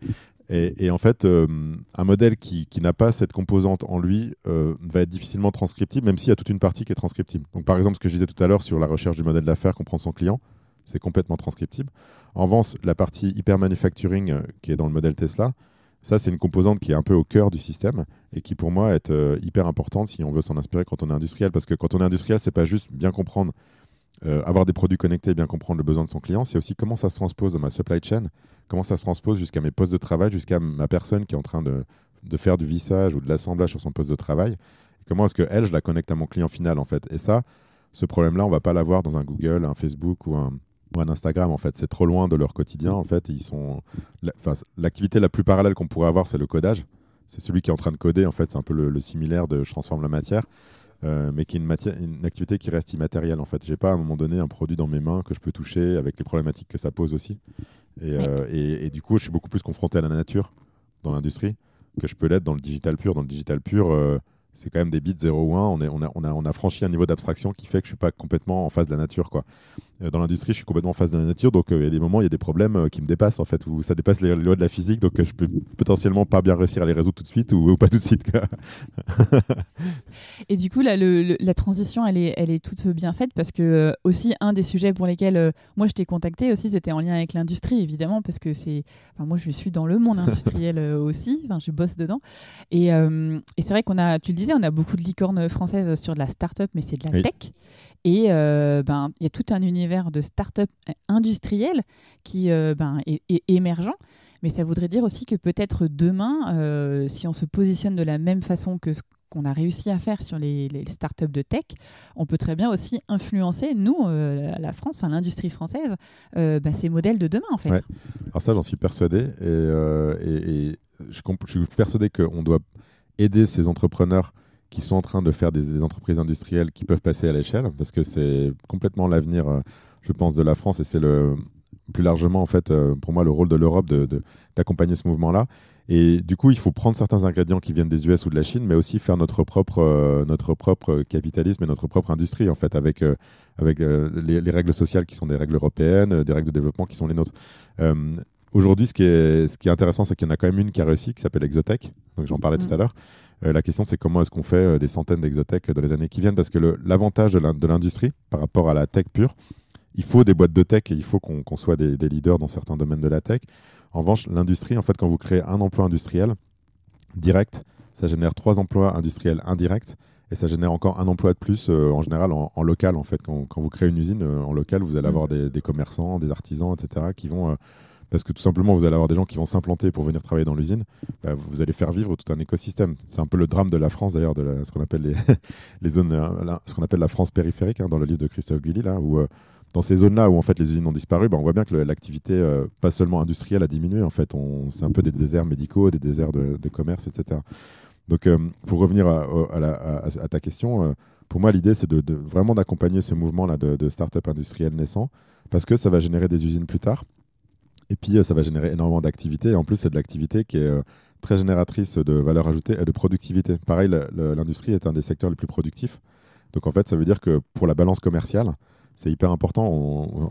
et, en fait, euh, un modèle qui, n'a pas cette composante en lui euh, va être difficilement transcriptible, même s'il y a toute une partie qui est transcriptible. Donc, par exemple, ce que je disais tout à l'heure sur la recherche du modèle d'affaires, comprendre son client, c'est complètement transcriptible. En revanche, la partie hyper manufacturing euh, qui est dans le modèle Tesla, ça, c'est une composante qui est un peu au cœur du système et qui, pour moi, est euh, hyper importante si on veut s'en inspirer quand on est industriel. Parce que quand on est industriel, c'est pas juste bien comprendre, euh, avoir des produits connectés, bien comprendre le besoin de son client, c'est aussi comment ça se transpose dans ma supply chain, comment ça se transpose jusqu'à mes postes de travail, jusqu'à ma personne qui est en train de, de faire du vissage ou de l'assemblage sur son poste de travail. comment est-ce que elle, je la connecte à mon client final, en fait. Et ça, ce problème-là, on va pas l'avoir dans un Google, un Facebook ou un, un Instagram en fait. C'est trop loin de leur quotidien en fait ils sont l'activité la plus parallèle qu'on pourrait avoir c'est le codage. C'est celui qui est en train de coder en fait. C'est un peu le, similaire de je transforme la matière euh, mais qui est une, matière, une activité qui reste immatérielle en fait. J'ai pas à un moment donné un produit dans mes mains que je peux toucher avec les problématiques que ça pose aussi. Et, euh, et, du coup je suis beaucoup plus confronté à la nature dans l'industrie que je peux l'être dans le digital pur. Dans le digital pur euh, c'est quand même des bits 0 ou 1. On, est, on, a, on, a, on a franchi un niveau d'abstraction qui fait que je suis pas complètement en face de la nature. Quoi. Euh, dans l'industrie, je suis complètement en face de la nature, donc euh, il y a des moments, il y a des problèmes euh, qui me dépassent en fait, où ça dépasse les, lois de la physique, donc je peux potentiellement pas bien réussir à les résoudre tout de suite ou, pas tout de suite. Et du coup, là, la transition, elle est, elle est toute bien faite parce que aussi un des sujets pour lesquels moi je t'ai contacté aussi, c'était en lien avec l'industrie évidemment, parce que c'est, moi je suis dans le monde industriel aussi, je bosse dedans, et, et c'est vrai qu'on a, tu le disais, on a beaucoup de licornes françaises sur de la start-up, mais c'est de la tech. Et ben, il y a tout un univers de start-up industrielles qui euh, ben, est, émergent. Mais ça voudrait dire aussi que peut-être demain, euh, si on se positionne de la même façon que ce qu'on a réussi à faire sur les, les startups de tech, on peut très bien aussi influencer, nous, euh, la France, enfin l'industrie française, ben, ces modèles de demain, en fait. Alors ça, j'en suis persuadé. Et, je, je, suis persuadé qu'on doit aider ces entrepreneurs qui sont en train de faire des, entreprises industrielles qui peuvent passer à l'échelle, parce que c'est complètement l'avenir, euh, je pense, de la France, et c'est plus largement, en fait, pour moi, le rôle de l'Europe d'accompagner ce mouvement-là. Et du coup, il faut prendre certains ingrédients qui viennent des US ou de la Chine, mais aussi faire notre propre, euh, notre propre capitalisme et notre propre industrie, en fait, avec, euh, euh, les, règles sociales qui sont des règles européennes, des règles de développement qui sont les nôtres. Aujourd'hui, ce, ce qui est intéressant, c'est qu'il y en a quand même une qui a réussi, qui s'appelle Exotech. Donc, j'en parlais tout mm. à l'heure. la question, c'est comment est-ce qu'on fait des centaines d'Exotech dans les années qui viennent? Parce que l'avantage de l'industrie par rapport à la tech pure, il faut des boîtes de tech et il faut qu'on soit des, des, leaders dans certains domaines de la tech. En revanche, l'industrie, en fait, quand vous créez un emploi industriel direct, ça génère trois emplois industriels indirects et ça génère encore un emploi de plus euh, en général en, local. En fait, quand, vous créez une usine euh, en local, vous allez mm. avoir des, commerçants, des artisans, etc., qui vont euh, parce que tout simplement, vous allez avoir des gens qui vont s'implanter pour venir travailler dans l'usine. Bah, vous allez faire vivre tout un écosystème. C'est un peu le drame de la France, d'ailleurs, de ce qu'on appelle les, zones, ce qu'on appelle la France périphérique, hein, dans le livre de Christophe Guilly, là, où dans ces zones-là où en fait les usines ont disparu, bah, on voit bien que l'activité, euh, pas seulement industrielle, a diminué. En fait, c'est un peu des déserts médicaux, des déserts de, commerce, etc. Donc, euh, pour revenir à, ta question, euh, pour moi, l'idée, c'est de, vraiment d'accompagner ce mouvement-là de, de start-up industriel naissant, parce que ça va générer des usines plus tard. Et puis, ça va générer énormément d'activité. En plus, c'est de l'activité qui est très génératrice de valeur ajoutée et de productivité. Pareil, l'industrie est un des secteurs les plus productifs. Donc, en fait, ça veut dire que pour la balance commerciale, c'est hyper important.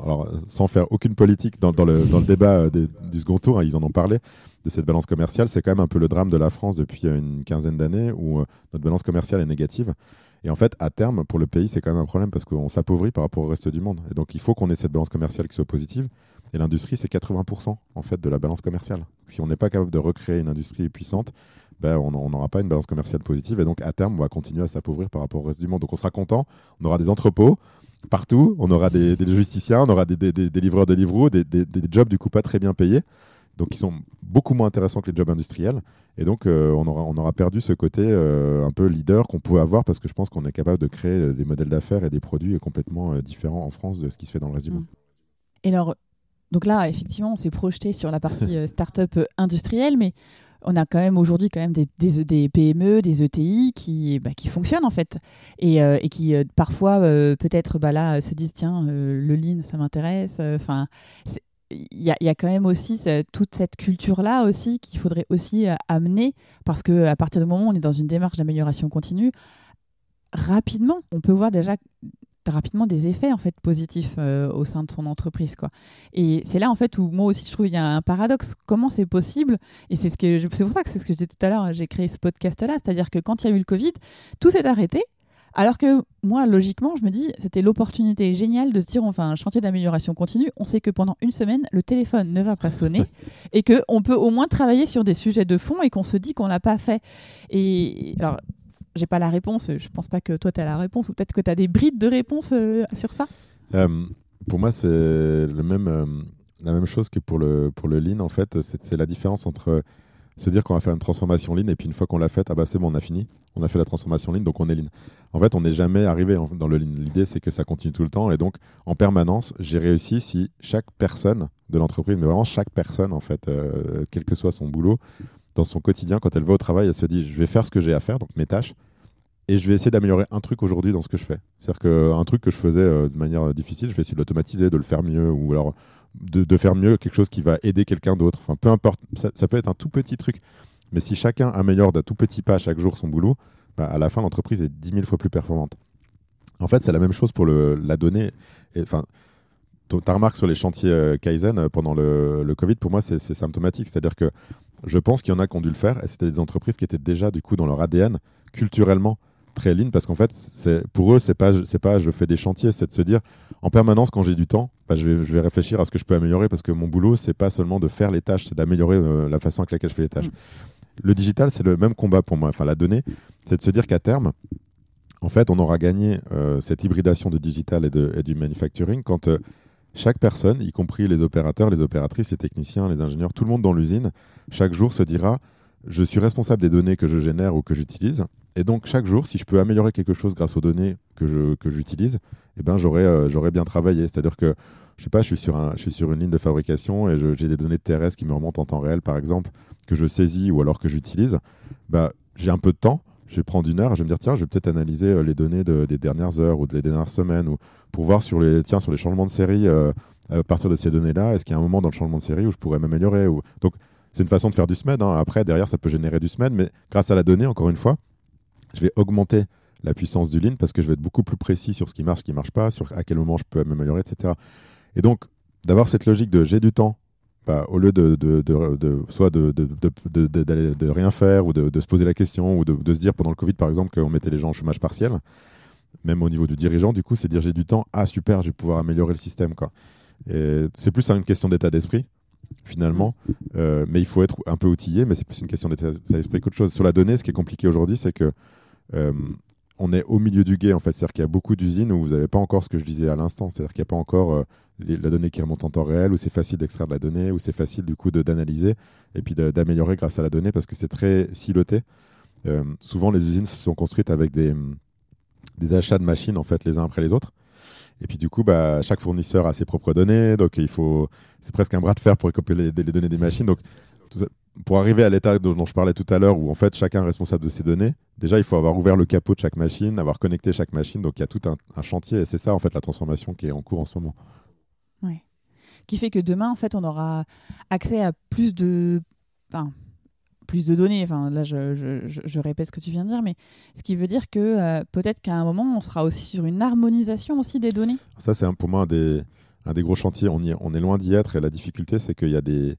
alors, sans faire aucune politique dans, le, débat euh, du second tour, hein, ils en ont parlé, de cette balance commerciale. C'est quand même un peu le drame de la France depuis euh, une quinzaine d'années où euh, notre balance commerciale est négative. Et en fait, à terme, pour le pays, c'est quand même un problème parce qu'on s'appauvrit par rapport au reste du monde. Et donc, il faut qu'on ait cette balance commerciale qui soit positive. Et l'industrie, c'est 80% en fait de la balance commerciale. Si on n'est pas capable de recréer une industrie puissante, ben, on n'aura pas une balance commerciale positive. Et donc, à terme, on va continuer à s'appauvrir par rapport au reste du monde. Donc, on sera content. On aura des entrepôts, partout. On aura des, des logisticiens, on aura des, des, livreurs de livres, des, jobs du coup pas très bien payés, donc qui sont beaucoup moins intéressants que les jobs industriels. Et donc euh, on, aura, on aura perdu ce côté euh, un peu leader qu'on pouvait avoir parce que je pense qu'on est capable de créer euh, des modèles d'affaires et des produits complètement différents en France de ce qui se fait dans le reste du monde. Et alors, donc là, effectivement, on s'est projeté sur la partie start-up industrielle, mais on a quand même aujourd'hui quand même des, des, PME, des ETI qui, bah, qui fonctionnent en fait et, euh, qui euh, parfois euh, peut-être bah, là se disent tiens le lean ça m'intéresse. Enfin il y, y, a quand même aussi toute cette culture là aussi qu'il faudrait aussi amener parce que à partir du moment où on est dans une démarche d'amélioration continue rapidement on peut voir déjà rapidement des effets en fait positifs euh, au sein de son entreprise quoi. Et c'est là en fait où moi aussi je trouve il y a un paradoxe. Comment c'est possible? Et c'est ce que c'est pour ça que c'est ce que je disais tout à l'heure. J'ai créé ce podcast là, c'est-à-dire que quand il y a eu le Covid, tout s'est arrêté. Alors que moi, logiquement, je me dis, c'était l'opportunité géniale de se dire, enfin, un chantier d'amélioration continue. On sait que pendant une semaine, le téléphone ne va pas sonner et que on peut au moins travailler sur des sujets de fond et qu'on se dit qu'on l'a pas fait. Et alors, j'ai pas la réponse. Je pense pas que toi, tu as la réponse. Ou peut-être que tu as des brides de réponse euh, sur ça euh, Pour moi, c'est le même, euh, la même chose que pour le, pour le lean. En fait, c'est la différence entre se dire qu'on va faire une transformation lean et puis une fois qu'on l'a faite, ah bah c'est bon, on a fini. On a fait la transformation lean, donc on est lean. En fait, on n'est jamais arrivé dans le lean. L'idée, c'est que ça continue tout le temps. Et donc, en permanence, j'ai réussi si chaque personne de l'entreprise, mais vraiment chaque personne, en fait, quel que soit son boulot, dans son quotidien, quand elle va au travail, elle se dit je vais faire ce que j'ai à faire, donc mes tâches, et je vais essayer d'améliorer un truc aujourd'hui dans ce que je fais. C'est-à-dire qu'un truc que je faisais euh, de manière difficile, je vais essayer de l'automatiser, de le faire mieux, ou alors de, faire mieux quelque chose qui va aider quelqu'un d'autre. Enfin, peu importe, ça, peut être un tout petit truc. Mais si chacun améliore d'un tout petit pas chaque jour son boulot, bah, à la fin, l'entreprise est 10 000 fois plus performante. En fait, c'est la même chose pour le, la donnée. Enfin, ta remarque sur les chantiers euh, Kaizen euh, pendant le, le Covid, pour moi, c'est symptomatique. C'est-à-dire que je pense qu'il y en a qui ont dû le faire et c'était des entreprises qui étaient déjà du coup dans leur ADN culturellement très lean parce qu'en fait pour eux c'est pas pas je fais des chantiers c'est de se dire en permanence quand j'ai du temps bah, je, vais, je vais réfléchir à ce que je peux améliorer parce que mon boulot c'est pas seulement de faire les tâches c'est d'améliorer euh, la façon avec laquelle je fais les tâches mm. le digital c'est le même combat pour moi enfin la donnée c'est de se dire qu'à terme en fait on aura gagné euh, cette hybridation de digital et, de, et du manufacturing quand euh, chaque personne, y compris les opérateurs, les opératrices, les techniciens, les ingénieurs, tout le monde dans l'usine, chaque jour se dira je suis responsable des données que je génère ou que j'utilise. Et donc chaque jour, si je peux améliorer quelque chose grâce aux données que, je, que j'utilise, eh ben, j'aurais, euh, bien travaillé. C'est-à-dire que je sais pas, je suis sur, un, je suis sur une ligne de fabrication et j'ai des données de TRS qui me remontent en temps réel, par exemple, que je saisis ou alors que j'utilise. Bah, j'ai un peu de temps je vais prendre une heure, je vais me dire tiens, je vais peut-être analyser euh, les données des dernières heures ou des dernières semaines ou pour voir sur les tiens sur les changements de série euh, à partir de ces données-là, est-ce qu'il y a un moment dans le changement de série où je pourrais m'améliorer ou... Donc c'est une façon de faire du SMED. Hein. Après derrière ça peut générer du SMED, mais grâce à la donnée encore une fois, je vais augmenter la puissance du lean parce que je vais être beaucoup plus précis sur ce qui marche, ce qui marche pas, sur à quel moment je peux m'améliorer, etc. Et donc d'avoir cette logique de j'ai du temps bah, au lieu de, rien faire ou de, se poser la question ou de, se dire pendant le Covid par exemple qu'on mettait les gens au chômage partiel, même au niveau du dirigeant, du coup, c'est dire j'ai du temps, ah super, je vais pouvoir améliorer le système. C'est plus une question d'état d'esprit finalement, euh, mais il faut être un peu outillé, mais c'est plus une question d'état d'esprit qu'autre chose. Sur la donnée, ce qui est compliqué aujourd'hui, c'est que euh, on est au milieu du guet en fait, c'est-à-dire qu'il y a beaucoup d'usines où vous n'avez pas encore ce que je disais à l'instant, c'est-à-dire qu'il n'y a pas encore euh, la donnée qui remonte en temps réel, où c'est facile d'extraire de la donnée, où c'est facile du coup d'analyser et puis d'améliorer grâce à la donnée parce que c'est très siloté. Souvent, les usines se sont construites avec des, des achats de machines en fait les uns après les autres. Et puis du coup, bah, chaque fournisseur a ses propres données, donc il faut, c'est presque un bras de fer pour récupérer les, données des machines. Donc pour arriver à l'état dont, je parlais tout à l'heure, où en fait chacun est responsable de ses données, déjà il faut avoir ouvert le capot de chaque machine, avoir connecté chaque machine. Donc il y a tout un, chantier et c'est ça en fait la transformation qui est en cours en ce moment. Ouais. Qui fait que demain en fait on aura accès à plus de, plus de données. Enfin là je, répète ce que tu viens de dire, mais ce qui veut dire que euh, peut-être qu'à un moment on sera aussi sur une harmonisation aussi des données. Ça c'est pour moi un des, gros chantiers. On, est loin d'y être et la difficulté c'est qu'il y a des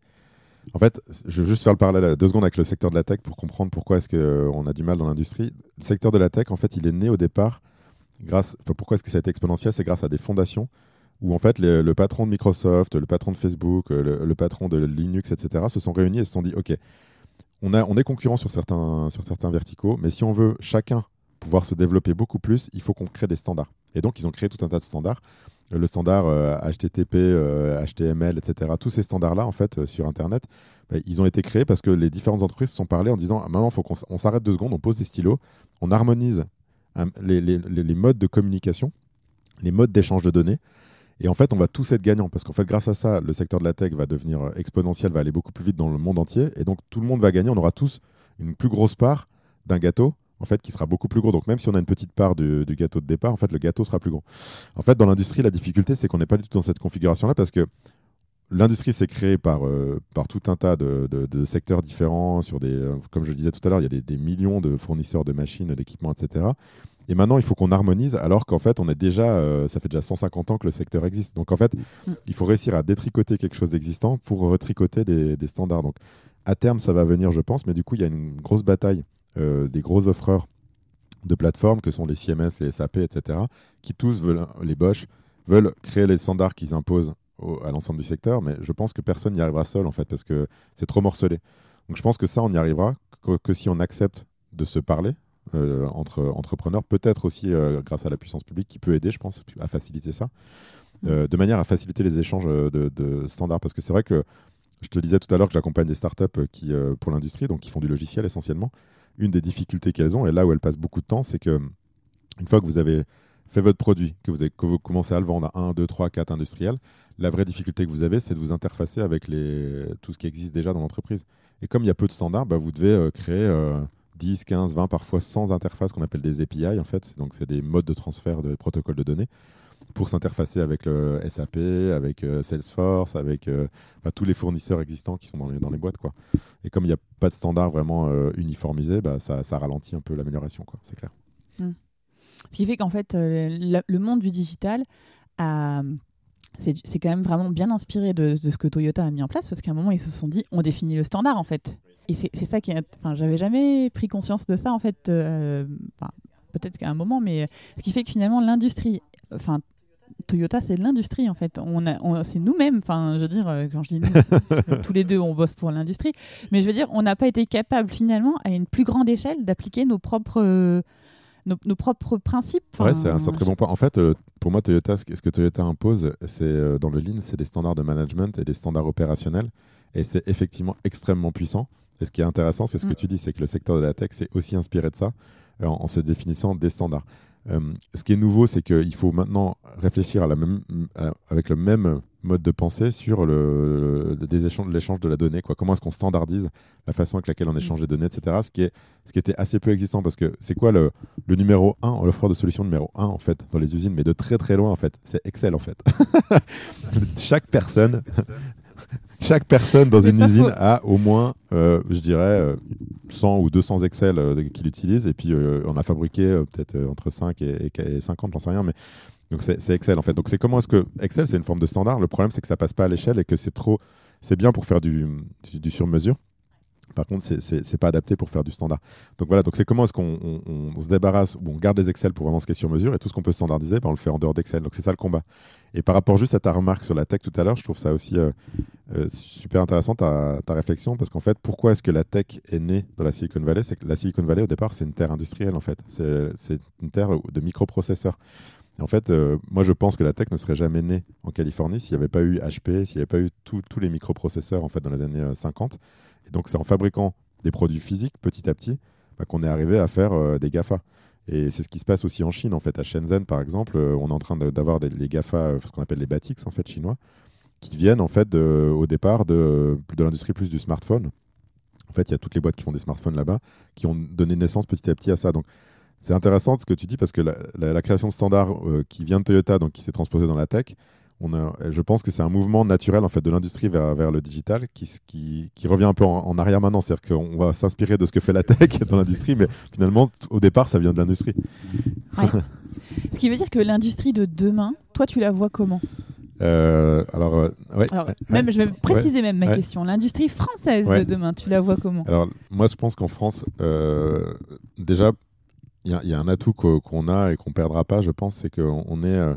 en fait, je veux juste faire le parallèle deux secondes avec le secteur de la tech pour comprendre pourquoi est-ce qu'on euh, a du mal dans l'industrie. Le secteur de la tech, en fait, il est né au départ grâce. pourquoi est-ce que ça a été exponentiel? C'est grâce à des fondations où en fait le patron de Microsoft, le patron de Facebook, euh, le, patron de Linux, etc. se sont réunis et se sont dit OK, on, est concurrent sur certains, verticaux, mais si on veut chacun pouvoir se développer beaucoup plus, il faut qu'on crée des standards. Et donc ils ont créé tout un tas de standards le standard HTTP, HTML, etc. Tous ces standards-là, en fait, euh, sur Internet, bah, ils ont été créés parce que les différentes entreprises se sont parlé en disant maintenant, il faut qu'on s'arrête deux secondes, on pose des stylos, on harmonise hein, les, modes de communication, les modes d'échange de données. Et en fait, on va tous être gagnants parce qu'en fait, grâce à ça, le secteur de la tech va devenir euh, exponentiel, va aller beaucoup plus vite dans le monde entier. Et donc, tout le monde va gagner. On aura tous une plus grosse part d'un gâteau en fait, qui sera beaucoup plus gros. Donc même si on a une petite part du, gâteau de départ, en fait, le gâteau sera plus gros. En fait, dans l'industrie, la difficulté, c'est qu'on n'est pas du tout dans cette configuration-là parce que l'industrie s'est créée par, euh, par tout un tas de, secteurs différents. Sur des, euh, comme je disais tout à l'heure, il y a des, millions de fournisseurs de machines, d'équipements, etc. Et maintenant, il faut qu'on harmonise, alors qu'en fait, on est déjà, euh, ça fait déjà 150 ans que le secteur existe. Donc en fait, mm. il faut réussir à détricoter quelque chose d'existant pour retricoter des, des standards. Donc à terme, ça va venir, je pense, mais du coup, il y a une grosse bataille euh, des gros offreurs de plateformes que sont les CMS, les SAP, etc., qui tous veulent, les Bosch, veulent créer les standards qu'ils imposent à l'ensemble du secteur, mais je pense que personne n'y arrivera seul en fait parce que c'est trop morcelé. Donc je pense que ça, on n'y arrivera que, si on accepte de se parler euh, entre entrepreneurs, peut-être aussi euh, grâce à la puissance publique qui peut aider, je pense, à faciliter ça, mmh. de manière à faciliter les échanges de, de standards. Parce que c'est vrai que je te disais tout à l'heure que j'accompagne des startups qui, pour l'industrie, donc qui font du logiciel essentiellement une des difficultés qu'elles ont, et là où elles passent beaucoup de temps, c'est que une fois que vous avez fait votre produit, que vous, avez, que vous commencez à le vendre à 1, 2, 3, 4 industriels, la vraie difficulté que vous avez, c'est de vous interfacer avec les, tout ce qui existe déjà dans l'entreprise. Et comme il y a peu de standards, bah, vous devez euh, créer 10, 15, 20, parfois 100 interfaces qu'on appelle des API, en fait. Donc, c'est des modes de transfert de protocoles de données pour s'interfacer avec le SAP, avec euh, Salesforce, avec euh, bah, tous les fournisseurs existants qui sont dans les, boîtes. Quoi. Et comme il n'y a pas de standard vraiment euh, uniformisé, bah, ça, ralentit un peu l'amélioration, c'est clair. Hmm. Ce qui fait qu'en fait, le, monde du digital c'est quand même vraiment bien inspiré de, ce que Toyota a mis en place parce qu'à un moment ils se sont dit on définit le standard en fait et c'est ça qui enfin j'avais jamais pris conscience de ça en fait peut-être qu'à un moment mais ce qui fait que finalement l'industrie enfin Toyota, c'est l'industrie en fait. On, c'est nous-mêmes. Enfin, je veux dire, euh, quand je dis nous, tous les deux, on bosse pour l'industrie. Mais je veux dire, on n'a pas été capable finalement, à une plus grande échelle, d'appliquer nos propres, euh, nos, propres principes. ouais, c'est un, très bon point. En fait, euh, pour moi, Toyota, ce que Toyota impose, c'est dans le Lean, c'est des standards de management et des standards opérationnels. Et c'est effectivement extrêmement puissant. Et ce qui est intéressant, c'est ce que mm. tu dis, c'est que le secteur de la tech s'est aussi inspiré de ça en se définissant des standards. ce qui est nouveau, c'est qu'il faut maintenant réfléchir à la même, avec le même mode de pensée sur le, l'échange de la donnée. Quoi. Comment est-ce qu'on standardise la façon avec laquelle on échange des données, etc. Ce qui, est, ce qui était assez peu existant parce que c'est quoi le, le numéro 1, l'offre de solution numéro 1 en fait dans les usines, mais de très très loin en fait. C'est Excel en fait. Chaque personne chaque personne dans une usine a au moins, euh, je dirais, 100 euh, ou 200 Excel euh, qu'il utilise. Et puis, on a fabriqué peut-être entre 5 et, 50, j'en sais rien. Mais... Donc, c'est Excel en fait. Donc, c'est comment est-ce que. Excel, c'est une forme de standard. Le problème, c'est que ça passe pas à l'échelle et que c'est trop. C'est bien pour faire du, du sur-mesure. Par contre, ce n'est pas adapté pour faire du standard. Donc voilà, donc c'est comment est-ce qu'on se débarrasse, ou on garde les Excel pour vraiment ce qui est sur mesure, et tout ce qu'on peut standardiser, ben, on le fait en dehors d'Excel. Donc c'est ça le combat. Et par rapport juste à ta remarque sur la tech tout à l'heure, je trouve ça aussi euh, euh, super intéressant ta, ta réflexion, parce qu'en fait, pourquoi est-ce que la tech est née dans la Silicon Valley? C'est que la Silicon Valley, au départ, c'est une terre industrielle, en fait. C'est une terre de microprocesseurs. en fait, euh, moi, je pense que la tech ne serait jamais née en Californie s'il n'y avait pas eu HP, s'il n'y avait pas eu tous les microprocesseurs en fait, dans les années 50. Et donc, c'est en fabriquant des produits physiques petit à petit bah, qu'on est arrivé à faire euh, des GAFA. Et c'est ce qui se passe aussi en Chine, en fait. À Shenzhen, par exemple, euh, on est en train d'avoir les GAFA, euh, ce qu'on appelle les Batix, en fait, chinois, qui viennent, en fait, au départ de, de l'industrie plus du smartphone. En fait, il y a toutes les boîtes qui font des smartphones là-bas, qui ont donné naissance petit à petit à ça. Donc, c'est intéressant ce que tu dis parce que la, création de standards qui vient de Toyota, donc qui s'est transposée dans la tech, je pense que c'est un mouvement naturel en fait de l'industrie vers, vers, le digital qui, qui, qui, revient un peu en, arrière maintenant. C'est-à-dire qu'on va s'inspirer de ce que fait la tech dans l'industrie, mais finalement, au départ, ça vient de l'industrie. ce qui veut dire que l'industrie de demain, toi, tu la vois comment? Euh, alors, euh, même, je vais préciser même ma question. L'industrie française de demain, tu la vois comment? Alors, moi, je pense qu'en France, euh, déjà, il y, y, a un atout qu'on a et qu'on perdra pas, je pense, c'est qu'on est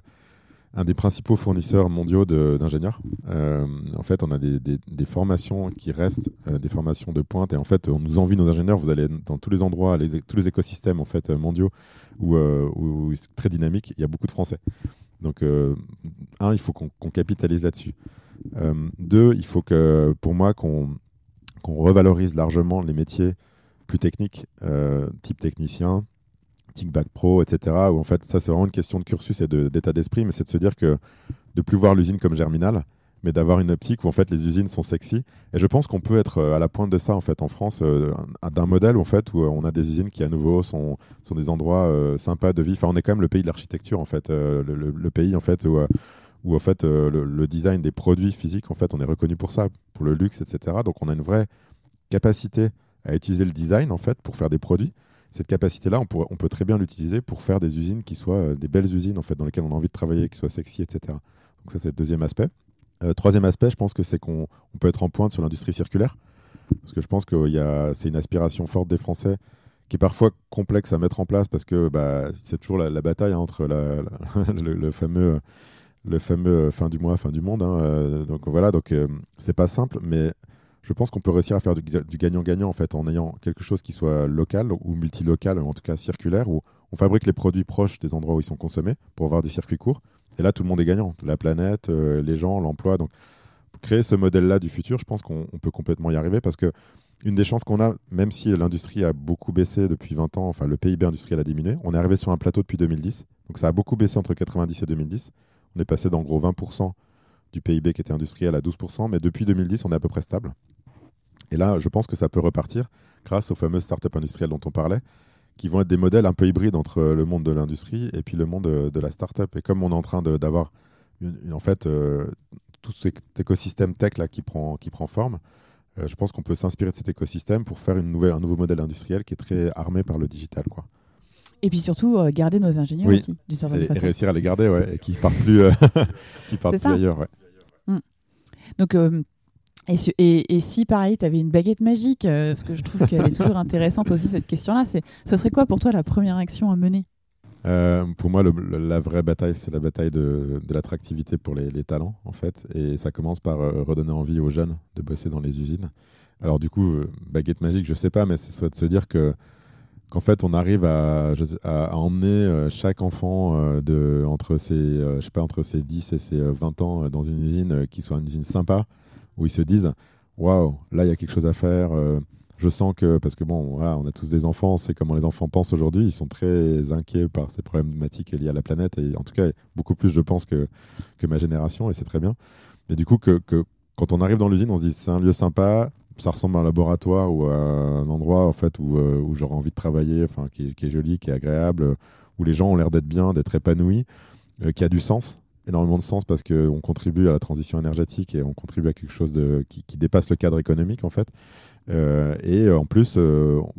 un des principaux fournisseurs mondiaux d'ingénieurs. Euh, en fait, on a des, formations qui restent, euh, des formations de pointe, et en fait, on nous envie nos ingénieurs. Vous allez dans tous les endroits, tous les écosystèmes en fait mondiaux où, euh, c'est très dynamique. Il y a beaucoup de Français. Donc, un, il faut qu'on capitalise là-dessus. deux, il faut que, pour moi, qu'on revalorise largement les métiers plus techniques, type technicien, Back Pro, etc. Où en fait, ça, c'est vraiment une question de cursus et d'état d'esprit, mais c'est de se dire que de plus voir l'usine comme germinal, mais d'avoir une optique où en fait les usines sont sexy. Et je pense qu'on peut être euh, à la pointe de ça en fait en France, euh, d'un modèle en fait où euh, on a des usines qui à nouveau sont, sont des endroits sympas de vie. Enfin, on est quand même le pays de l'architecture en fait, le, pays en fait où, où en fait le, design des produits physiques en fait on est reconnu pour ça, pour le luxe, etc. Donc on a une vraie capacité à utiliser le design en fait pour faire des produits cette capacité-là, on, peut très bien l'utiliser pour faire des usines qui soient euh, des belles usines en fait, dans lesquelles on a envie de travailler, qui soient sexy, etc. Donc ça, c'est le deuxième aspect. Euh, troisième aspect, je pense que c'est qu'on peut être en pointe sur l'industrie circulaire, parce que je pense que c'est une aspiration forte des Français qui est parfois complexe à mettre en place, parce que bah, c'est toujours la, bataille hein, entre le, fameux fameux fin du mois, fin du monde. Hein, donc voilà, donc c'est pas simple, mais je pense qu'on peut réussir à faire du gagnant-gagnant en fait en ayant quelque chose qui soit local ou multilocal, en tout cas circulaire, où on fabrique les produits proches des endroits où ils sont consommés pour avoir des circuits courts. Et là, tout le monde est gagnant, la planète, euh, les gens, l'emploi. Donc, créer ce modèle-là du futur, je pense qu'on peut complètement y arriver parce que une des chances qu'on a, même si l'industrie a beaucoup baissé depuis 20 ans, enfin le PIB industriel a diminué, on est arrivé sur un plateau depuis 2010. Donc ça a beaucoup baissé entre 90 et 2010. On est passé d'en gros 20% du PIB qui était industriel à 12%, mais depuis 2010, on est à peu près stable. Et là, je pense que ça peut repartir grâce aux fameuses startups industrielles dont on parlait, qui vont être des modèles un peu hybrides entre le monde de l'industrie et puis le monde de, la startup. Et comme on est en train d'avoir en fait euh, tout cet écosystème tech là qui prend, qui prend forme, euh, je pense qu'on peut s'inspirer de cet écosystème pour faire une nouvelle, un nouveau modèle industriel qui est très armé par le digital. Quoi. Et puis surtout, euh, garder nos ingénieurs aussi, d'une certaine et, réussir à les garder, ouais, et qui ne partent plus, qui partent plus ailleurs. Ouais. Mm. Donc, et, si, pareil, tu avais une baguette magique, euh, parce que je trouve qu'elle est toujours intéressante aussi, cette question-là, ce serait quoi pour toi la première action à mener? Euh, Pour moi, la vraie bataille, c'est la bataille de, de l'attractivité pour les, talents, en fait. Et ça commence par euh, redonner envie aux jeunes de bosser dans les usines. Alors, du coup, baguette magique, je sais pas, mais ce serait de se dire que qu'en fait on arrive à, à, emmener chaque enfant de, entre, ses, je sais pas, entre ses 10 et ses 20 ans dans une usine qui soit une usine sympa, où ils se disent waouh, là il y a quelque chose à faire. Euh, Je sens que, parce que bon, on a tous des enfants, on sait comment les enfants pensent aujourd'hui, ils sont très inquiets par ces problématiques liées à la planète, et en tout cas, beaucoup plus, je pense, que, ma génération, et c'est très bien. Mais du coup, que, quand on arrive dans l'usine, on se dit c'est un lieu sympa, ça ressemble à un laboratoire ou à un endroit en fait où, euh, j'aurais envie de travailler, enfin qui, est joli, qui est agréable, où les gens ont l'air d'être bien, d'être épanouis, euh, qui a du sens, énormément de sens parce qu'on contribue à la transition énergétique et on contribue à quelque chose de, qui, dépasse le cadre économique en fait. Euh, et en plus,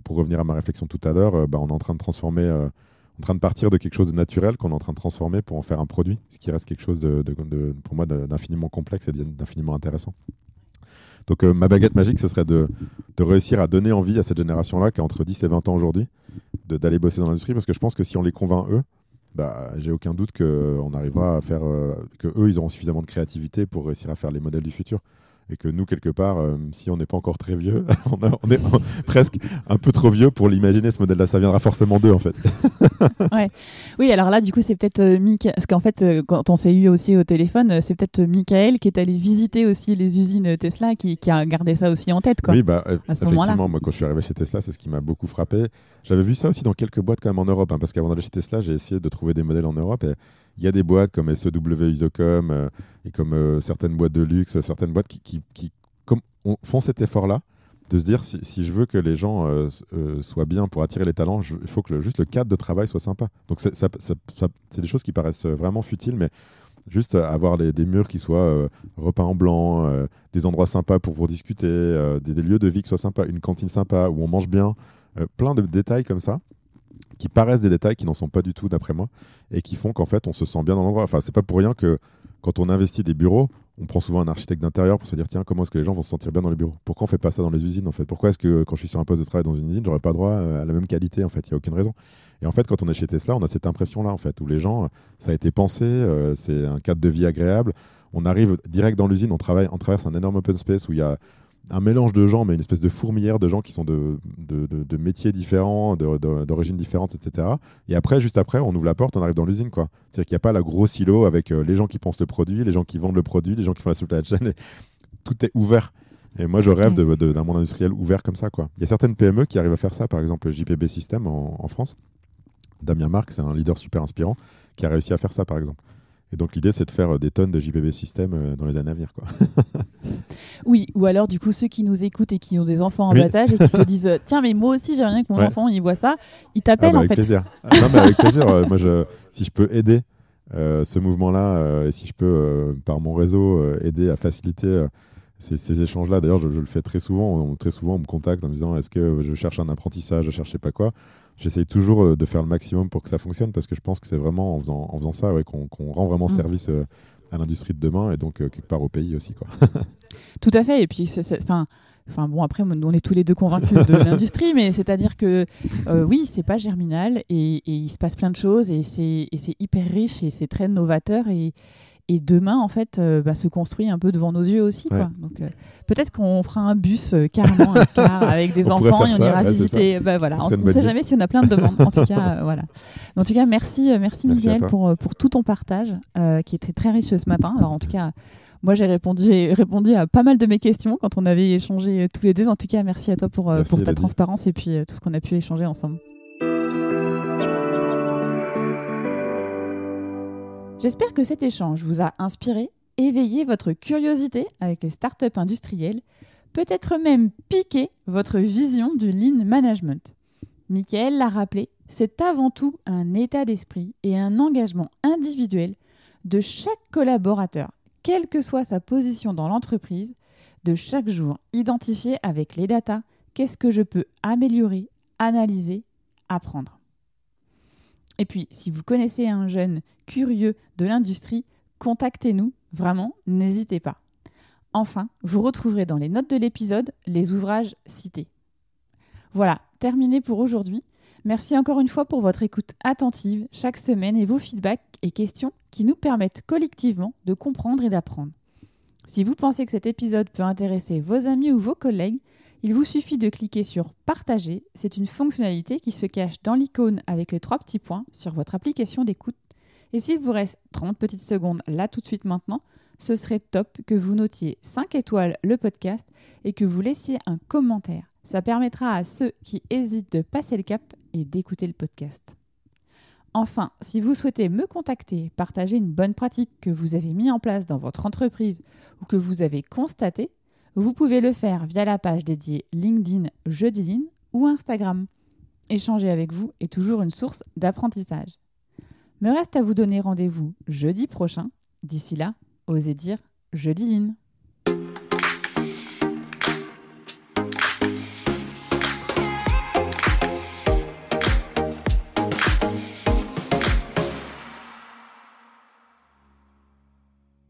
pour revenir à ma réflexion tout à l'heure, bah, on est en train de transformer en train de partir de quelque chose de naturel qu'on est en train de transformer pour en faire un produit, ce qui reste quelque chose de, pour moi d'infiniment complexe et d'infiniment intéressant. Donc euh, ma baguette magique, ce serait de, réussir à donner envie à cette génération-là, qui a entre 10 et 20 ans aujourd'hui, d'aller bosser dans l'industrie, parce que je pense que si on les convainc eux, bah, j'ai aucun doute qu'on arrivera à faire, euh, que eux, ils auront suffisamment de créativité pour réussir à faire les modèles du futur et que nous, quelque part, euh, si on n'est pas encore très vieux, on, est presque un peu trop vieux pour l'imaginer, ce modèle-là. Ça viendra forcément d'eux, en fait. ouais. Oui, alors là, du coup, c'est peut-être euh, Parce qu'en fait, euh, quand on s'est eu aussi au téléphone, c'est peut-être Michael qui est allé visiter aussi les usines Tesla, qui, a gardé ça aussi en tête. Quoi, oui, bah, effectivement, moi, quand je suis arrivé chez Tesla, c'est ce qui m'a beaucoup frappé. J'avais vu ça aussi dans quelques boîtes quand même en Europe, hein, parce qu'avant d'aller chez Tesla, j'ai essayé de trouver des modèles en Europe. Et il y a des boîtes comme SEW Isocom euh, et comme euh, certaines boîtes de luxe, certaines boîtes qui, font cet effort-là de se dire si, je veux que les gens euh, soient bien pour attirer les talents, il faut que juste le cadre de travail soit sympa. Donc c'est des choses qui paraissent vraiment futiles, mais juste avoir des murs qui soient repeints en blanc, des endroits sympas pour, discuter, des, lieux de vie qui soient sympas, une cantine sympa où on mange bien, plein de détails comme ça qui paraissent des détails qui n'en sont pas du tout d'après moi et qui font qu'en fait on se sent bien dans l'endroit. Enfin, c'est pas pour rien que quand on investit des bureaux, on prend souvent un architecte d'intérieur pour se dire tiens comment est-ce que les gens vont se sentir bien dans les bureaux? Pourquoi on fait pas ça dans les usines en fait? Pourquoi est-ce que quand je suis sur un poste de travail dans une usine, j'aurais pas droit euh, à la même qualité en fait? Il y a aucune raison. Et en fait, quand on est chez Tesla, on a cette impression là en fait où les gens, ça a été pensé, euh, c'est un cadre de vie agréable. On arrive direct dans l'usine, on travaille, on traverse un énorme open space où il y a un mélange de gens, mais une espèce de fourmilière de gens qui sont de, de, métiers différents, d'origines différentes, etc. Et après, juste après, on ouvre la porte, on arrive dans l'usine. quoi. C'est-à-dire qu'il n'y a pas la grosse silo avec euh, les gens qui pensent le produit, les gens qui vendent le produit, les gens qui font la supply chaîn. Tout est ouvert. Et moi, je rêve d'un monde industriel ouvert comme ça. quoi. Il y a certaines PME qui arrivent à faire ça, par exemple JPB System en, en France. Damien Marc, c'est un leader super inspirant qui a réussi à faire ça, par exemple. Et donc l'idée, c'est de faire euh, des tonnes de JPB System euh, dans les années à venir. Quoi. oui, ou alors du coup, ceux qui nous écoutent et qui ont des enfants en bas âge et qui se disent Tiens, mais moi aussi, j'aimerais bien que mon enfant il voit ça, ils t'appellent ah bah, en avec Plaisir. Ah, non, mais avec plaisir. moi, je, si je peux aider ce mouvement-là et si je peux, par mon réseau, aider à faciliter. Ces, échanges-là, d'ailleurs, je, je, le fais très souvent. très souvent, on me contacte en me disant Est-ce que je cherche un apprentissage, je cherche pas quoi j'essaye toujours euh, de faire le maximum pour que ça fonctionne parce que je pense que c'est vraiment en faisant, en faisant ça ouais, qu'on rend vraiment mm. service euh, à l'industrie de demain et donc euh, quelque part au pays aussi. Quoi. Tout à fait. Et puis, enfin. Enfin bon, après, on est tous les deux convaincus de l'industrie, mais c'est-à-dire que oui, c'est pas germinal et, et, il se passe plein de choses et c'est hyper riche et c'est très novateur et, et demain en fait euh, bah, se construit un peu devant nos yeux aussi quoi. donc euh, peut-être qu'on fera un bus euh, carrément un car avec des enfants et on ira visiter bah, voilà. on ne sait jamais si on a plein de demandes. En tout cas voilà. En tout cas merci merci, Miguel pour pour tout ton partage qui était très riche ce matin. Alors en tout cas moi, j'ai répondu, répondu à pas mal de mes questions quand on avait échangé tous les deux. En tout cas, merci à toi pour, pour ta transparence et puis tout ce qu'on a pu échanger ensemble. J'espère que cet échange vous a inspiré, éveillé votre curiosité avec les startups industrielles, peut-être même piqué votre vision du lean management. Michael l'a rappelé, c'est avant tout un état d'esprit et un engagement individuel de chaque collaborateur, quelle que soit sa position dans l'entreprise, de chaque jour identifier avec les datas qu'est-ce que je peux améliorer, analyser, apprendre. Et puis, si vous connaissez un jeune curieux de l'industrie, contactez-nous, vraiment, n'hésitez pas. Enfin, vous retrouverez dans les notes de l'épisode les ouvrages cités. Voilà, terminé pour aujourd'hui. Merci encore une fois pour votre écoute attentive chaque semaine et vos feedbacks et questions qui nous permettent collectivement de comprendre et d'apprendre. Si vous pensez que cet épisode peut intéresser vos amis ou vos collègues, il vous suffit de cliquer sur Partager. C'est une fonctionnalité qui se cache dans l'icône avec les trois petits points sur votre application d'écoute. Et s'il vous reste 30 petites secondes là tout de suite maintenant, ce serait top que vous notiez 5 étoiles le podcast et que vous laissiez un commentaire. Ça permettra à ceux qui hésitent de passer le cap et d'écouter le podcast. Enfin, si vous souhaitez me contacter, partager une bonne pratique que vous avez mis en place dans votre entreprise ou que vous avez constaté, vous pouvez le faire via la page dédiée LinkedIn Jeudiline ou Instagram. Échanger avec vous est toujours une source d'apprentissage. Me reste à vous donner rendez-vous jeudi prochain. D'ici là, osez dire Jeudiline.